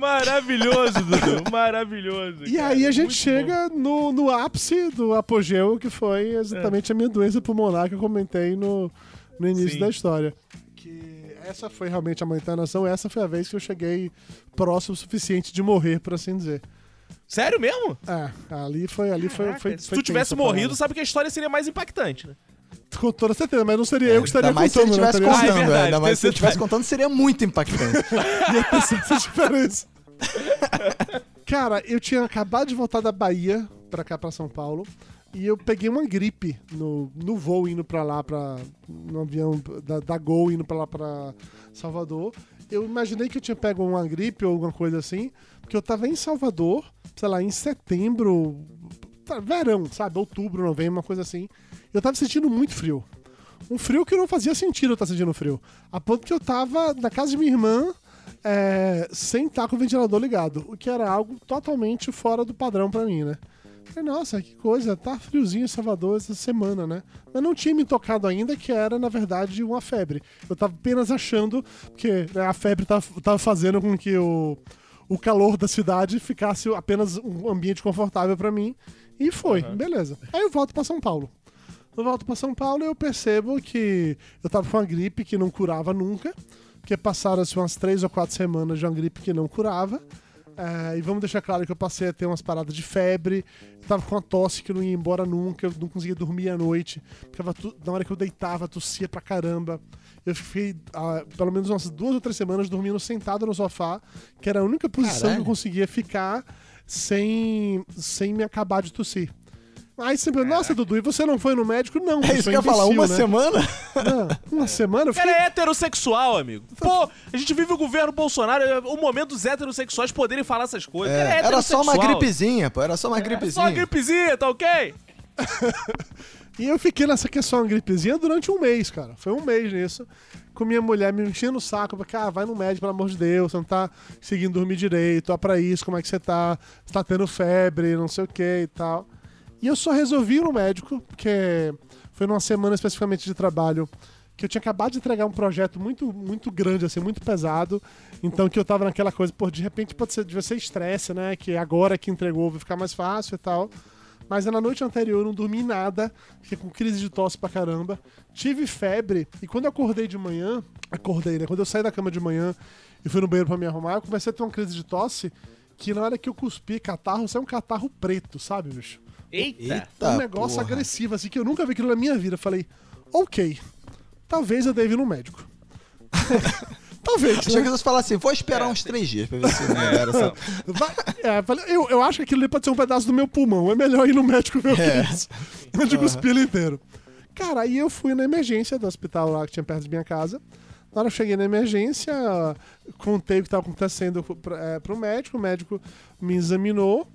Maravilhoso, Dudu. Maravilhoso.
E
cara.
aí a gente
Muito
chega no, no ápice do apogeu, que foi exatamente a minha doença pulmonar que eu comentei no, no início
Sim.
da história. Que essa foi realmente a mãe internação, essa foi a vez que eu cheguei próximo o suficiente de morrer, por assim dizer.
Sério mesmo?
É, ali foi, ali foi,
Caraca,
foi,
Se
foi
tu tivesse morrido, sabe que a história seria mais impactante, né?
Com toda certeza, mas não seria eu que estaria
Ainda mais se ele
contando, né?
estivesse
Ah, é
contando.
verdade,
ainda mais se ele estivesse
esse
contando, seria muito impactante.
ia ter essa diferença. Cara, eu tinha acabado de voltar da Bahia pra cá, pra São Paulo. E eu peguei uma gripe no, no voo indo pra lá, pra, no avião da, da Gol indo pra lá pra Salvador. Eu imaginei que eu tinha pego uma gripe ou alguma coisa assim, porque eu tava em Salvador, sei lá, em setembro, tá, verão, sabe? Outubro, novembro, uma coisa assim. Eu tava sentindo muito frio. Um frio que não fazia sentido eu estar sentindo frio. A ponto que eu tava na casa de minha irmã, é, sem estar com o ventilador ligado. O que era algo totalmente fora do padrão pra mim, né? Falei, nossa, que coisa, tá friozinho em Salvador essa semana, né? Mas não tinha me tocado ainda que era, na verdade, uma febre. Eu tava apenas achando que né, a febre tava, tava fazendo com que o, o calor da cidade ficasse apenas um ambiente confortável pra mim. E foi, beleza. Aí eu volto pra São Paulo. Eu volto pra São Paulo e eu percebo que eu tava com uma gripe que não curava nunca, porque passaram-se umas três ou quatro semanas de uma gripe que não curava. É, e vamos deixar claro que eu passei a ter umas paradas de febre, eu tava com uma tosse que não ia embora nunca, eu não conseguia dormir à noite. Ficava tu- na hora que eu deitava, tossia pra caramba. Eu fiquei ah, pelo menos umas duas ou três semanas dormindo sentado no sofá, que era a única posição
Caralho.
que eu conseguia ficar sem, sem me acabar de tossir. Aí sempre, nossa, Dudu, e você não foi no médico? Não,
É isso que eu ia falar, uma
né?
semana?
Não, uma semana eu
O cara
fiquei.
é heterossexual, amigo. Pô, a gente vive o governo Bolsonaro, é o momento dos heterossexuais poderem falar essas coisas. Cara é
era só uma gripezinha, pô. Era só uma
É Só uma
gripezinha.
gripezinha, tá ok?
E eu fiquei nessa que é só uma gripezinha durante um mês, cara. Foi um mês nisso. Com minha mulher me enchendo o saco, porque, ah, vai no médico, pelo amor de Deus, você não tá conseguindo dormir direito, ó pra isso, como é que você tá? Você tá tendo febre, não sei o que e tal. E eu só resolvi ir no médico, porque foi numa semana especificamente de trabalho, que eu tinha acabado de entregar um projeto muito, muito grande, assim, muito pesado. Então que eu tava naquela coisa, pô, de repente pode ser, devia ser estresse, né? Que agora que entregou vai ficar mais fácil e tal. Mas na noite anterior eu não dormi nada, fiquei com crise de tosse pra caramba, tive febre, e quando eu acordei de manhã, acordei, né? Quando eu saí da cama de manhã e fui no banheiro pra me arrumar, eu comecei a ter uma crise de tosse que na hora que eu cuspi catarro, saiu um catarro preto, sabe, bicho?
Eita.
Um negócio
porra.
agressivo, assim, que eu nunca vi aquilo na minha vida. Eu falei, ok, talvez eu deva ir no médico. talvez,
Achei
né?
que você falar assim, vou esperar uns três dias pra ver se melhora essa...
Vai- é, falei, eu, eu acho que aquilo ali pode ser um pedaço do meu pulmão. É melhor ir no médico ver o que
É.
é isso. Antes de cuspir ele inteiro. Cara, aí eu fui na emergência do hospital lá que tinha perto de minha casa. Na hora que eu cheguei na emergência, contei o que estava acontecendo pra, é, pro médico. O médico me examinou.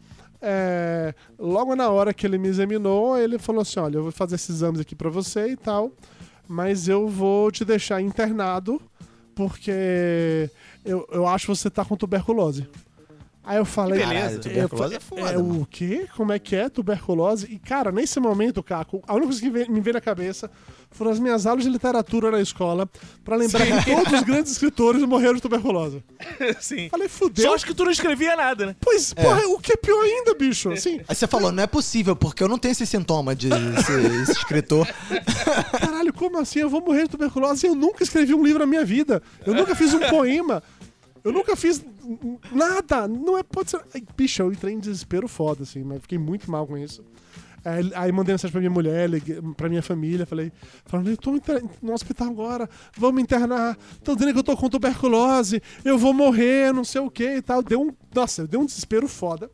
É, logo na hora que ele me examinou, ele falou assim: Olha, eu vou fazer esses exames aqui pra você e tal, mas eu vou te deixar internado porque eu, eu acho que você tá com tuberculose. Aí eu falei,
Que beleza.
Caralho, tuberculose
eu
é foda,
é,
mano.
o quê? Como é que é tuberculose? E, cara, nesse momento, Caco, a única coisa que me veio na cabeça foram as minhas aulas de literatura na escola pra lembrar que todos os grandes escritores morreram de tuberculose.
Sim.
Falei, fudeu.
Só acho que tu não escrevia nada, né?
Pois, porra, o que é pior ainda, bicho? Assim,
Aí você falou, não é possível, porque eu não tenho esse sintoma de ser esse escritor.
caralho, como assim? Eu vou morrer de tuberculose e eu nunca escrevi um livro na minha vida. Eu nunca fiz um poema. Eu nunca fiz nada. Não é, pode ser. Eu entrei em desespero foda, assim, mas fiquei muito mal com isso. Aí, aí mandei mensagem pra minha mulher, pra minha família, falei, falando, eu tô no hospital agora, vamos me internar, tô dizendo que eu tô com tuberculose, eu vou morrer, não sei o que e tal. Deu um. Nossa, deu um desespero foda.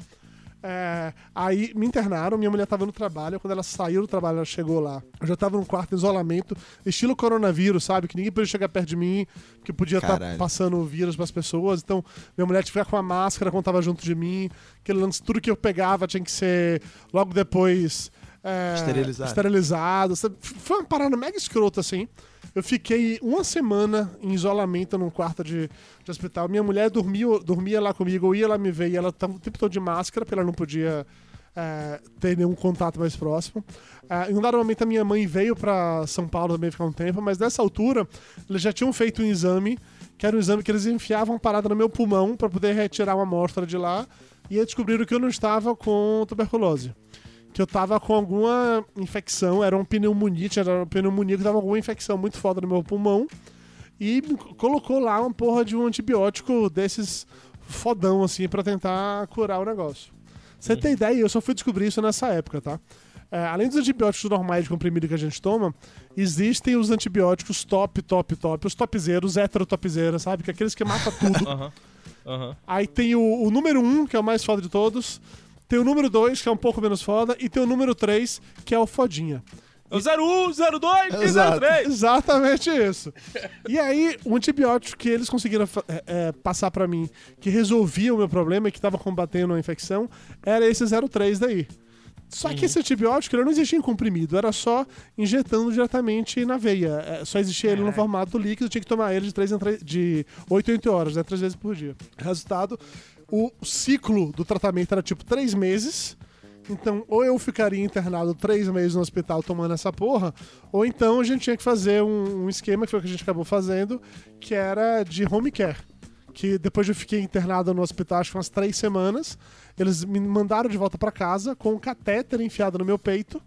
É, aí me internaram, minha mulher tava no trabalho. Quando ela saiu do trabalho, ela chegou lá. Eu já tava num quarto em isolamento, estilo coronavírus, sabe? Que ninguém podia chegar perto de mim, que podia estar
Caralho.
passando o vírus pras pessoas. Então, minha mulher tinha que ficar com a máscara quando tava junto de mim. Aquele lance, tudo que eu pegava tinha que ser logo depois. É,
Esterilizado.
esterilizado. Foi uma parada mega escrota, assim. Eu fiquei uma semana em isolamento num quarto de, de hospital. Minha mulher dormia, dormia lá comigo, eu ia lá me ver e ela tava o tempo todo de máscara, porque ela não podia é, ter nenhum contato mais próximo. É, em um dado momento, a minha mãe veio pra São Paulo também ficar um tempo, mas nessa altura, eles já tinham feito um exame, que era um exame que eles enfiavam parada no meu pulmão para poder retirar uma amostra de lá, e aí descobriram que eu não estava com tuberculose. Que eu tava com alguma infecção, era um pneumonia, tinha uma pneumonia que tava com alguma infecção muito foda no meu pulmão. E colocou lá uma porra de um antibiótico desses fodão, assim, pra tentar curar o negócio. Você tem ideia? Eu só fui descobrir isso nessa época, tá? É, além dos antibióticos normais de comprimido que a gente toma, existem os antibióticos top, top, top, os topzeiros, heterotopzeiros, sabe? Que é aqueles que matam tudo.
Aham. Aham.
Aí tem o, o número 1, um, que é o mais foda de todos. Tem o número 2, que é um pouco menos foda. E tem o número 3, que é o fodinha.
É O 01, 02 e
Exato.
03.
Exatamente isso. E aí, o antibiótico que eles conseguiram é, é, passar pra mim, que resolvia o meu problema e que tava combatendo a infecção, era esse 03 daí. Só que esse antibiótico ele não existia em comprimido, era só injetando diretamente na veia. É, só existia ele no formato líquido, tinha que tomar ele de, 3 em 3, de 8 em 8 horas, né? Três vezes por dia. Resultado, o ciclo do tratamento era tipo 3 meses. Então, ou eu ficaria internado três meses no hospital tomando essa porra, ou então a gente tinha que fazer um, um esquema, que foi o que a gente acabou fazendo, que era de home care. Que depois eu fiquei internado no hospital, acho que umas três semanas. Eles me mandaram de volta pra casa com um catéter enfiado no meu peito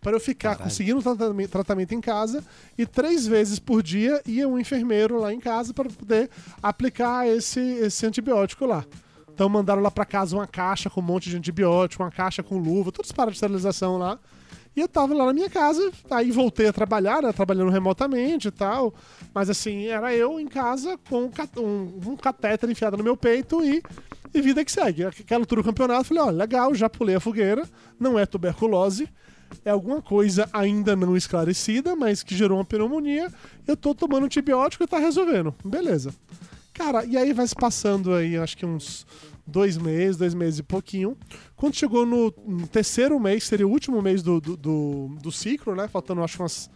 para eu ficar conseguindo tratamento, tratamento em casa e três vezes por dia ia um enfermeiro lá em casa para poder aplicar esse, esse antibiótico lá. Então mandaram lá pra casa uma caixa com um monte de antibiótico, uma caixa com luva, todos para de sterilização lá. E eu tava lá na minha casa, aí voltei a trabalhar, né, trabalhando remotamente e tal. Mas assim, era eu em casa com um, um, um catéter enfiado no meu peito e, e vida que segue. Aquela altura do campeonato, falei, ó, legal, já pulei a fogueira, não é tuberculose, é alguma coisa ainda não esclarecida, mas que gerou uma pneumonia. Eu tô tomando antibiótico e tá resolvendo. Beleza. Cara, e aí vai se passando aí, acho que uns dois meses, dois meses e pouquinho. Quando chegou no, no terceiro mês, seria o último mês do, do, do, do ciclo, né? Faltando acho umas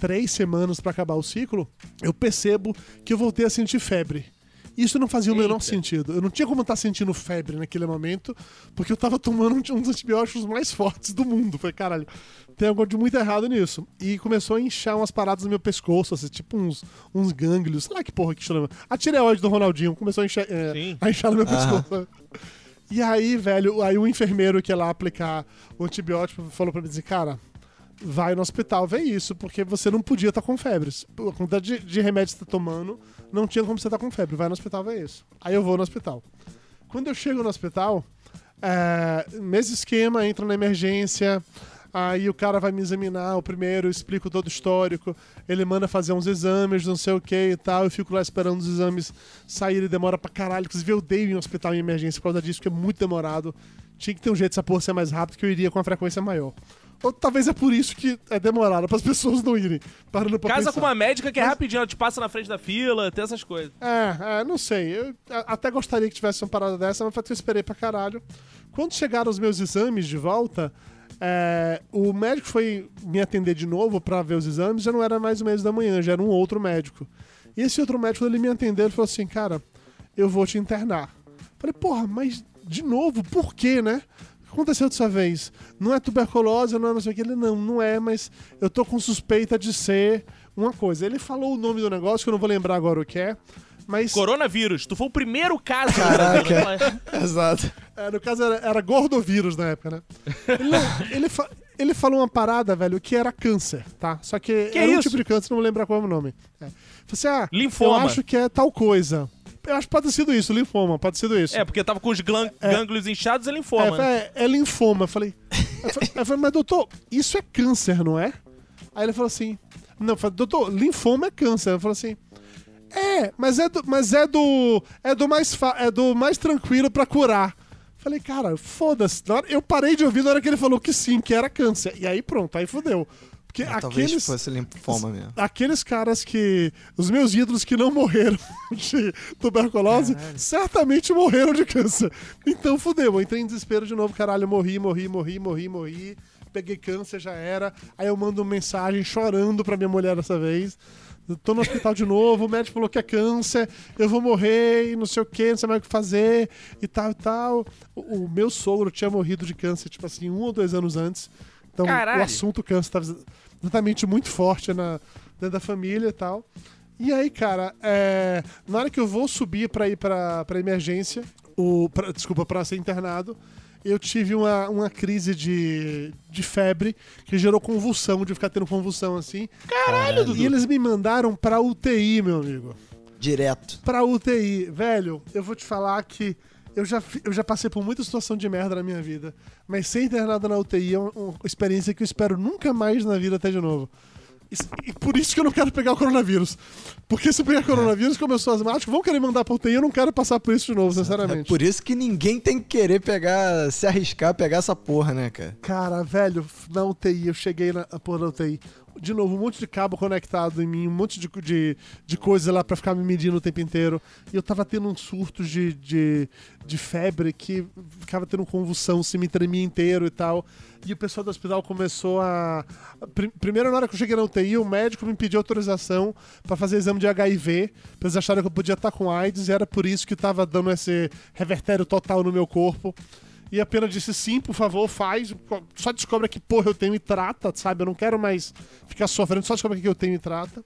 três semanas pra acabar o ciclo, eu percebo que eu voltei a sentir febre. Isso não fazia o menor
Eita.
sentido. Eu não tinha como estar sentindo febre naquele momento, porque eu tava tomando um dos antibióticos mais fortes do mundo. Falei, caralho, tem algo de muito errado nisso. E começou a inchar umas paradas no meu pescoço, assim, tipo uns, uns gânglios. Sei lá que porra que chama. A tireoide do Ronaldinho começou a inchar, é, a inchar no meu pescoço. E aí, velho, aí o enfermeiro que ia lá aplicar o antibiótico falou pra mim dizer, cara, vai no hospital ver isso, porque você não podia estar com febre. A quantidade de, de remédio que você tá tomando, não tinha como você estar com febre. Vai no hospital ver isso. Aí eu vou no hospital. Quando eu chego no hospital, é, mesmo esquema, entra na emergência, aí o cara vai me examinar, o primeiro, eu explico todo o histórico, ele manda fazer uns exames, não sei o que e tal, eu fico lá esperando os exames saírem, demora pra caralho. Inclusive eu odeio em hospital em emergência por causa disso, porque é muito demorado. Tinha que ter um jeito dessa porra ser mais rápido, que eu iria com uma frequência maior. Ou talvez é por isso que é demorado, para as pessoas não irem. Parando pra
Casa
pensar.
com uma médica que é rapidinho, ela te passa na frente da fila, tem essas coisas.
É, é, não sei. Eu até gostaria que tivesse uma parada dessa, mas eu esperei pra caralho. Quando chegaram os meus exames de volta, é, o médico foi me atender de novo pra ver os exames, já não era mais o mês da manhã, já era um outro médico. E esse outro médico, ele me atendeu, ele falou assim, cara, eu vou te internar. Falei, porra, mas de novo, por quê, né? Aconteceu dessa vez? Não é tuberculose, não é não sei o que. Ele, não, não é, mas eu tô com suspeita de ser uma coisa. Ele falou o nome do negócio, que eu não vou lembrar agora o que é, mas...
Coronavírus. Tu foi o primeiro caso
Caraca. Exato.
É, no caso era, era gordovírus na época, né? Ele, não, ele, fa- ele falou uma parada, velho, que era câncer, tá? Só que,
Que
era um
isso?
tipo de câncer, não vou lembrar qual é o nome. É. Falei assim, ah,
Linfoma.
eu acho que é tal coisa. Eu acho que pode ter sido isso, linfoma, pode ter sido isso.
É, porque tava com os glan- gânglios inchados e
É,
linfoma.
eu
né?
é, é linfoma. Eu falei, eu falei, eu falei, mas doutor, isso é câncer, não é? Aí ele falou assim, não, eu falei, doutor, linfoma é câncer. Eu falei assim, é, mas é do, mas é do, é do mais, fa- é do mais tranquilo pra curar. Falei, cara, foda-se. Eu parei de ouvir na hora que ele falou que sim, que era câncer. E aí pronto, aí fudeu. Porque
Talvez
aqueles,
fosse linfoma mesmo.
aqueles caras que. Os meus ídolos que não morreram de tuberculose, certamente morreram de câncer. Então fudeu. Eu entrei em desespero de novo, caralho. Morri, morri, morri, morri, morri. Peguei câncer, já era. Aí eu mando uma mensagem chorando pra minha mulher dessa vez. Eu tô no hospital de novo, o médico falou que é câncer, eu vou morrer e não sei o que, não sei mais o que fazer e tal e tal. O, o meu sogro tinha morrido de câncer, tipo assim, um ou dois anos antes. Então
Caralho.
o assunto câncer estava exatamente muito forte na, dentro da família e tal. E aí, cara, é, na hora que eu vou subir pra ir pra, pra emergência, o, pra- desculpa, pra ser internado, eu tive uma, uma crise de, de febre que gerou convulsão, de ficar tendo convulsão assim.
Caralho, Dudu.
E eles me mandaram pra UTI, meu amigo.
Direto.
Pra UTI. Velho, eu vou te falar que eu já, eu já passei por muita situação de merda na minha vida. Mas ser internado na UTI é uma, uma experiência que eu espero nunca mais na vida ter de novo. E por isso que eu não quero pegar o coronavírus. Porque se eu pegar coronavírus, como eu sou asmático, vão querer mandar pra UTI. Eu não quero passar por isso de novo,
É
sinceramente.
por isso que ninguém tem que querer pegar, se arriscar, pegar essa porra, né, cara?
Cara, velho, na UTI, eu cheguei na porra da UTI. De novo, um monte de cabo conectado em mim, um monte de, de, de coisa lá pra ficar me medindo o tempo inteiro. E eu tava tendo um surto de, de, de febre que ficava tendo convulsão, se me tremia inteiro e tal. E o pessoal do hospital começou a. Prim- Primeiro, na hora que eu cheguei na UTI, o médico me pediu autorização pra fazer exame de HIV. Pra eles acharem que eu podia estar com AIDS, e era por isso que tava dando esse revertério total no meu corpo. E a pena disse sim, por favor, faz. Só descobre que porra eu tenho e trata, sabe? Eu não quero mais ficar sofrendo, só descobre que eu tenho e trata.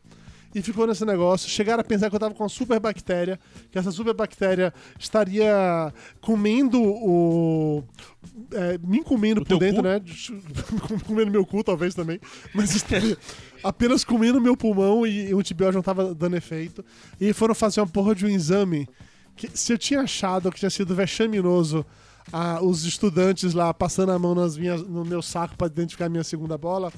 E ficou nesse negócio. Chegaram a pensar que eu tava com uma super bactéria, que essa super bactéria estaria comendo o. é, me comendo
O
por dentro,
cu?
né? comendo meu cu, talvez também. Mas estaria apenas comendo meu pulmão e o antibiótico não tava dando efeito. E foram fazer uma porra de um exame que, se eu tinha achado que tinha sido vexaminoso ah, os estudantes lá passando a mão nas minhas, no meu saco para identificar a minha segunda bola,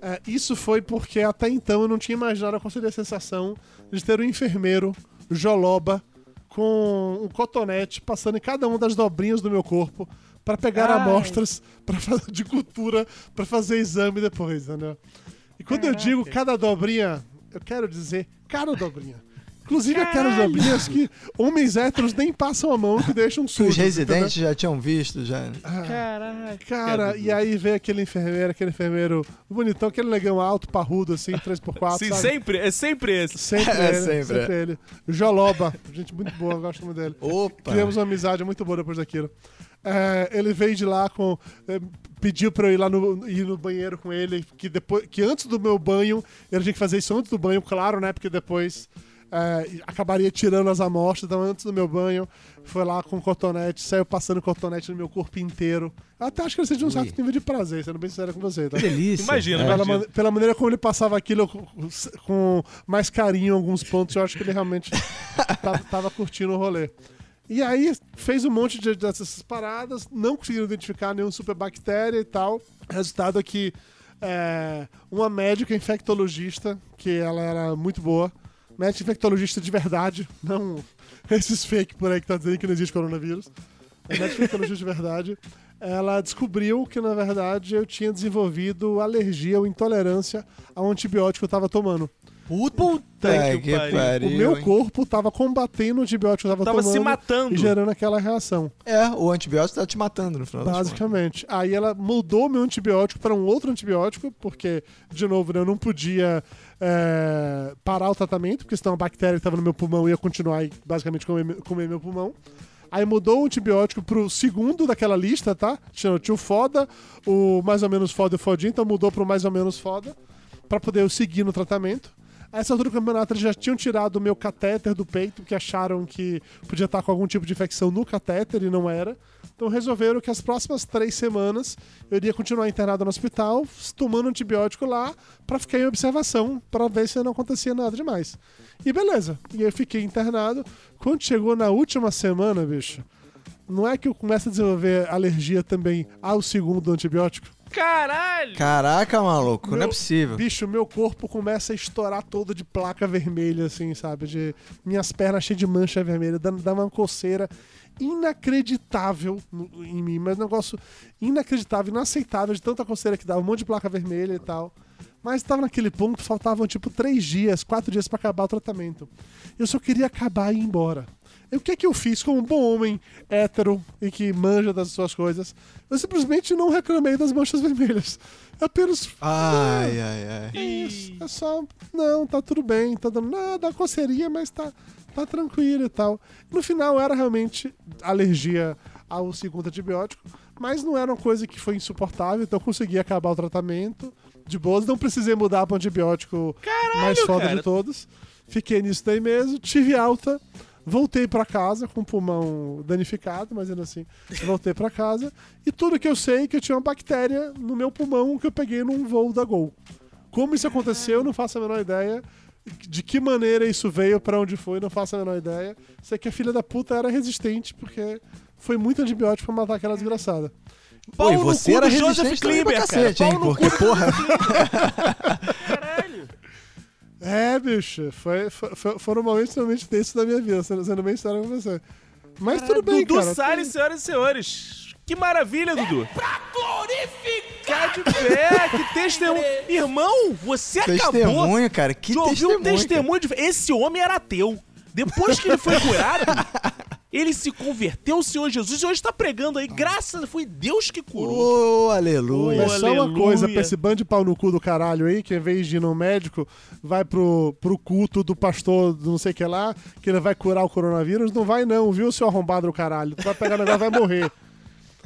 é, isso foi porque até então eu não tinha imaginado qual seria a sensação de ter um enfermeiro joloba com um cotonete passando em cada uma das dobrinhas do meu corpo para pegar
Ai.
amostras pra fazer de cultura para fazer exame depois, entendeu? E quando eu digo cada dobrinha, eu quero dizer cada dobrinha. Inclusive aquelas dobrinhas que homens héteros nem passam a mão que deixam sujos.
os residentes já tinham visto, já. né?
Caraca.
Cara, e aí veio aquele enfermeiro, aquele enfermeiro bonitão, aquele negão alto, parrudo, assim, 3x4.
Sim,
sabe?
sempre, é sempre esse.
Sempre
É,
ele,
sempre,
sempre, ele. Joloba, gente muito boa, eu gosto muito dele.
Opa!
Criamos uma amizade muito boa depois daquilo. É, ele veio de lá com. é, pediu pra eu ir lá no, ir no banheiro com ele, que, depois, que antes do meu banho, eu tinha que fazer isso antes do banho, claro, né? Porque depois é, acabaria tirando as amostras. Então, antes do meu banho, foi lá com cotonete, saiu passando cotonete no meu corpo inteiro. Eu até acho que ele seja um certo nível de prazer, sendo bem sincero com você, tá?
Que delícia.
Imagina,
É.
Pela,
imagina.
man- pela maneira como ele passava aquilo com, com mais carinho em alguns pontos, eu acho que ele realmente tava, tava curtindo o rolê. E aí fez um monte de, dessas paradas, não conseguiram identificar nenhum superbactéria e tal. Resultado é que é, uma médica infectologista, que ela era muito boa, médica infectologista de verdade, não esses fake por aí que tá dizendo que não existe coronavírus. A médica infectologista de verdade, ela descobriu que, na verdade, eu tinha desenvolvido alergia ou intolerância ao antibiótico que eu tava tomando.
Puta
que
que,
pariu.
pariu.
o meu corpo tava combatendo o antibiótico que eu tava,
Tava
tomando
se matando.
e gerando aquela reação.
É, o antibiótico tá te matando no final.
Basicamente. Aí ela mudou meu antibiótico para um outro antibiótico, porque, de novo, né, eu não podia é, parar o tratamento, porque senão a bactéria que estava no meu pulmão ia continuar e basicamente comer, comer meu pulmão. Aí mudou o antibiótico pro segundo daquela lista, tá? Tinha, tinha o foda, o mais ou menos foda e o fodinho, então mudou pro mais ou menos foda, pra poder eu seguir no tratamento. A essa altura do campeonato eles já tinham tirado o meu catéter do peito, porque acharam que podia estar com algum tipo de infecção no catéter e não era. Então resolveram que as próximas três semanas eu iria continuar internado no hospital, tomando antibiótico lá, pra ficar em observação, pra ver se não acontecia nada demais. E beleza. E eu fiquei internado. Quando chegou na última semana, bicho, não é que eu começo a desenvolver alergia também ao segundo antibiótico?
Caralho!
Caraca, maluco, não é
Meu-
possível.
Bicho, meu corpo começa a estourar todo de placa vermelha, assim, sabe? De minhas pernas cheias de mancha vermelha, dando dá uma coceira inacreditável no- em mim, mas um negócio inacreditável, inaceitável de tanta coceira que dava, um monte de placa vermelha e tal. Mas tava naquele ponto, faltavam tipo três dias, quatro dias pra acabar o tratamento. Eu só queria acabar e ir embora. E o que é que eu fiz como um bom homem hétero e que manja das suas coisas? Eu simplesmente não reclamei das manchas vermelhas. Eu apenas
Ai, ai, ai.
é isso. É só. Não, tá tudo bem, tá dando. Não, dá coceirinha, mas tá, tá tranquilo e tal. No final era realmente alergia ao segundo antibiótico, mas não era uma coisa que foi insuportável, então eu consegui acabar o tratamento de boas. Não precisei mudar para o antibiótico mais foda
cara.
de todos. Fiquei nisso daí mesmo, tive alta. Voltei pra casa com o pulmão danificado, mas ainda assim, voltei pra casa. E tudo que eu sei é que eu tinha uma bactéria no meu pulmão que eu peguei num voo da Gol. Como isso aconteceu, eu não faço a menor ideia. De que maneira isso veio, pra onde foi, não faço a menor ideia. Sei que a filha da puta era resistente, porque foi muito antibiótico pra matar aquela desgraçada.
Pô, e
no
você era
Joseph
resistente pra
Klimber,
cacete, hein?
Pau no
Porque,
cu.
porra...
Caralho.
É, bicho, foi, foi- foram momentos realmente tensos da minha vida, sendo, bem sério com você. Mas tudo bem,
Dudu
cara.
Salles, senhoras e senhores. Que maravilha, Dudu. pra glorificar de pé, que testemunho. Irmão, você acabou
Testemunho, cara. Que
de ouvir
testemunho.
um testemunho de... Esse homem era ateu. Depois que ele foi curado, ele se converteu ao Senhor Jesus e hoje tá pregando aí. Graças, foi Deus que curou.
Ô, aleluia.
Mas só uma coisa pra esse bando de pau no cu do caralho aí, que em vez de ir no médico, vai pro, pro culto do pastor do não sei o que lá, que ele vai curar o coronavírus. Não vai não, viu, seu arrombado do caralho? Tu vai pegar o negócio e vai morrer.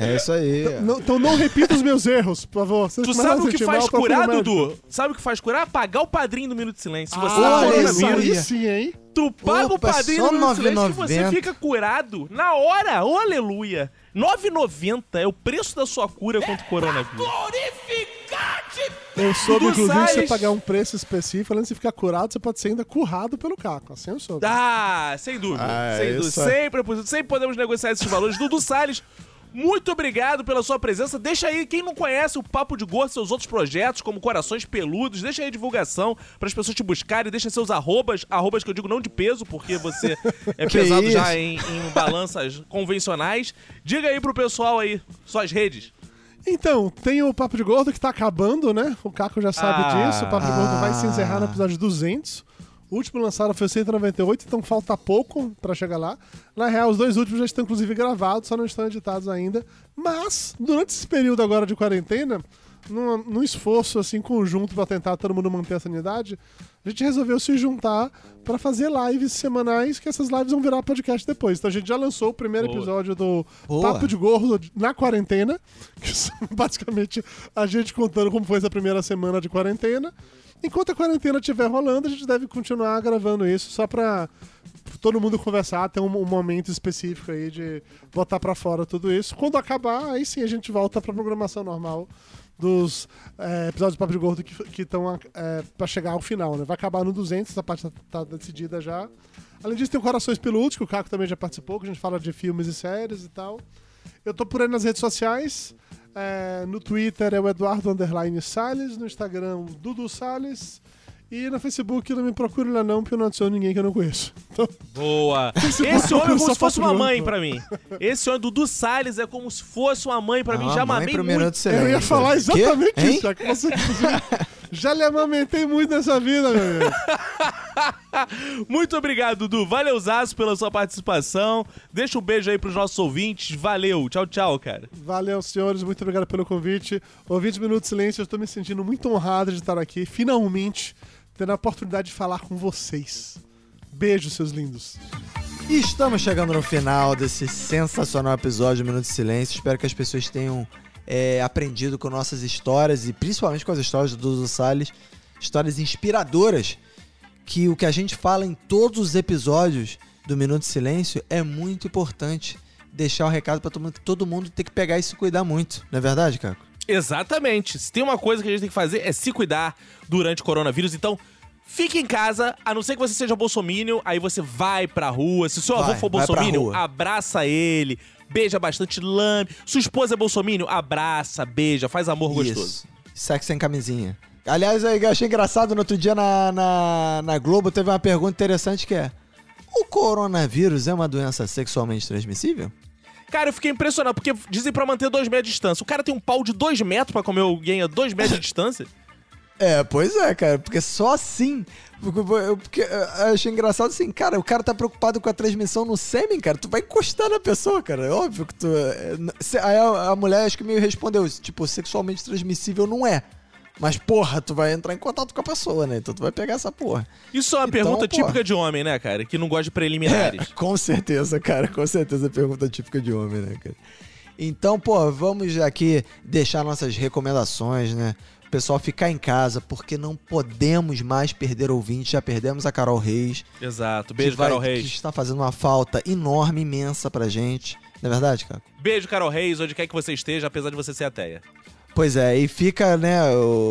É isso aí.
Não- então não repita os meus erros, por favor. Vocês
Tu sabe o que faz curar. Dudu? Sabe o que faz curar? Pagar o padrinho do Minuto de Silêncio. Se você
Ah, isso aí sim, hein?
tu paga
Opa,
o padrinho
só
do Minuto de Silêncio que você
9,90.
fica curado na hora. Ô, aleluia. 9,90 é o preço da sua cura contra o coronavírus.
Eu soube,
Dudu
inclusive, que se você pagar um preço específico, além de você ficar curado, você pode ser ainda currado pelo caco. Assim eu soube.
Ah, sem dúvida.
Ah,
sem dúvida.
é-
Sempre, é possível, sempre podemos negociar esses valores. Dudu Salles, muito obrigado pela sua presença. Deixa aí, quem não conhece o Papo de Gordo, seus outros projetos, como Corações Peludos, deixa aí a divulgação para as pessoas te buscarem. Deixa seus arrobas, arrobas que eu digo não de peso, porque você é pesado
isso?
já em, em balanças convencionais. Diga aí pro pessoal aí, suas redes.
Então, tem o Papo de Gordo que tá acabando, né? O Caco já sabe
Ah.
disso. O Papo de Gordo vai se encerrar no
Ah.
episódio 200. O último lançado foi o 198, então falta pouco pra chegar lá. Na real, os dois últimos já estão inclusive gravados, só não estão editados ainda. Mas, durante esse período agora de quarentena, num, num esforço assim conjunto pra tentar todo mundo manter a sanidade, a gente resolveu se juntar pra fazer lives semanais, que essas lives vão virar podcast depois. Então a gente já lançou o primeiro
Boa.
episódio do
Boa.
Papo de Gordo na quarentena, que são basicamente a gente contando como foi essa primeira semana de quarentena. Enquanto a quarentena estiver rolando, a gente deve continuar gravando isso só pra todo mundo conversar, ter um, um momento específico aí de botar pra fora tudo isso. Quando acabar, aí sim a gente volta pra programação normal dos é, episódios do Papo de Gordo que estão é, pra chegar ao final, né? Vai acabar no 200, essa parte tá, tá decidida já. Além disso, tem o Corações Peludos, que o Caco também já participou, que a gente fala de filmes e séries e tal. Eu tô por aí nas redes sociais. é, no Twitter é o Eduardo Underline Salles, no Instagram Dudu Salles. E no Facebook não me procure lá não, porque eu não adiciono ninguém que eu não conheço. Então,
Boa.
Esse
Esse homem é como se fosse uma mãe
Gordo.
pra mim. Esse homem, Dudu Salles, é como se fosse uma mãe pra mim.
Ah,
Já mamei muito.
Eu ia falar exatamente?
Hein?
isso, já que você já lhe amamentei muito nessa vida, meu amigo.
Muito obrigado, Dudu. Valeu, Zaço, pela sua participação. Deixa um beijo aí pros nossos ouvintes. Valeu. Tchau, tchau, cara.
Valeu, senhores, muito obrigado pelo convite. Ouvintes Minuto de Silêncio, eu tô me sentindo muito honrado de estar aqui, finalmente, tendo a oportunidade de falar com vocês. Beijo, seus lindos.
E estamos chegando no final desse sensacional episódio Minuto de Silêncio. Espero que as pessoas tenham é, aprendido com nossas histórias e principalmente com as histórias do Dudu Salles. Histórias inspiradoras. Que o que a gente fala em todos os episódios do Minuto de Silêncio é muito importante. Deixar o recado pra todo mundo que todo mundo tem que pegar e se cuidar muito. Não é verdade, Caco?
Exatamente. Se tem uma coisa que a gente tem que fazer é se cuidar durante o coronavírus. Então, fique em casa, a não ser que você seja bolsominion, aí você vai pra rua. Se seu avô
Vai,
for
rua.
abraça ele, beija bastante, lame. Sua esposa é bolsominion, abraça, beija, faz amor gostoso.
Isso. Sexo sem camisinha. Aliás, eu achei engraçado, no outro dia na, na, na Globo teve uma pergunta interessante que é: O coronavírus é uma doença sexualmente transmissível?
Cara, eu fiquei impressionado, porque dizem pra manter dois metros de distância. O cara tem um pau de dois metros pra comer alguém a dois metros de distância?
É, pois é, cara, porque só assim. Porque, eu- achei engraçado assim, cara, o cara tá preocupado com a transmissão no sêmen, cara, tu vai encostar na pessoa, cara, é óbvio que tu. é, Aí a, a mulher acho que meio respondeu, tipo, sexualmente transmissível não é. Mas, porra, tu vai entrar em contato com a pessoa, né? Então tu vai pegar essa porra.
Isso é uma
Então,
pergunta
pô.
típica de homem, né, cara? Que não gosta de preliminares.
É, com certeza, cara. Com certeza, pergunta típica de homem, né, cara? Então, pô, vamos aqui deixar nossas recomendações, né? pessoal ficar em casa, porque não podemos mais perder ouvintes. Já perdemos a Carol Reis.
Exato. Beijo,
que vai-
Carol
Que
Reis.
está fazendo uma falta enorme, imensa pra gente. Não é verdade, cara?
Beijo, Carol Reis, onde quer que você esteja, apesar de você ser ateia.
Pois é, e fica, né?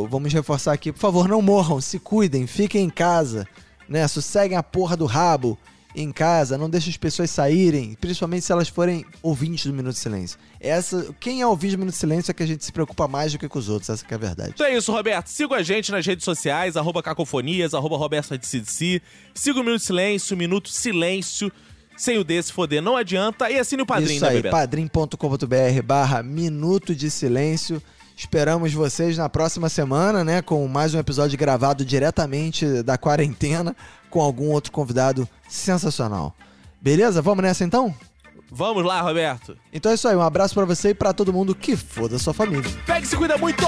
Vamos reforçar aqui, por favor, não morram, se cuidem, fiquem em casa, né? Sosseguem a porra do rabo em casa, não deixem as pessoas saírem, principalmente se elas forem ouvintes do Minuto de Silêncio. Essa, quem é ouvinte do Minuto de Silêncio é que a gente se preocupa mais do que com os outros, essa que é a verdade.
Então é isso, Roberto. Siga a gente nas redes sociais, arroba cacofonias, arroba Roberto de CDC. Siga o Minuto de Silêncio, Minuto Silêncio. Sem o desse foder, não adianta. E assine o padrinho,
Isso
né,
aí, padrim.com.br barra Minuto de Silêncio. Esperamos vocês na próxima semana, né? Com mais um episódio gravado diretamente da quarentena, com algum outro convidado sensacional. Beleza? Vamos nessa então?
Vamos lá, Roberto.
Então é isso aí, um abraço pra você e pra todo mundo que foda sua família.
Pega e se cuida muito!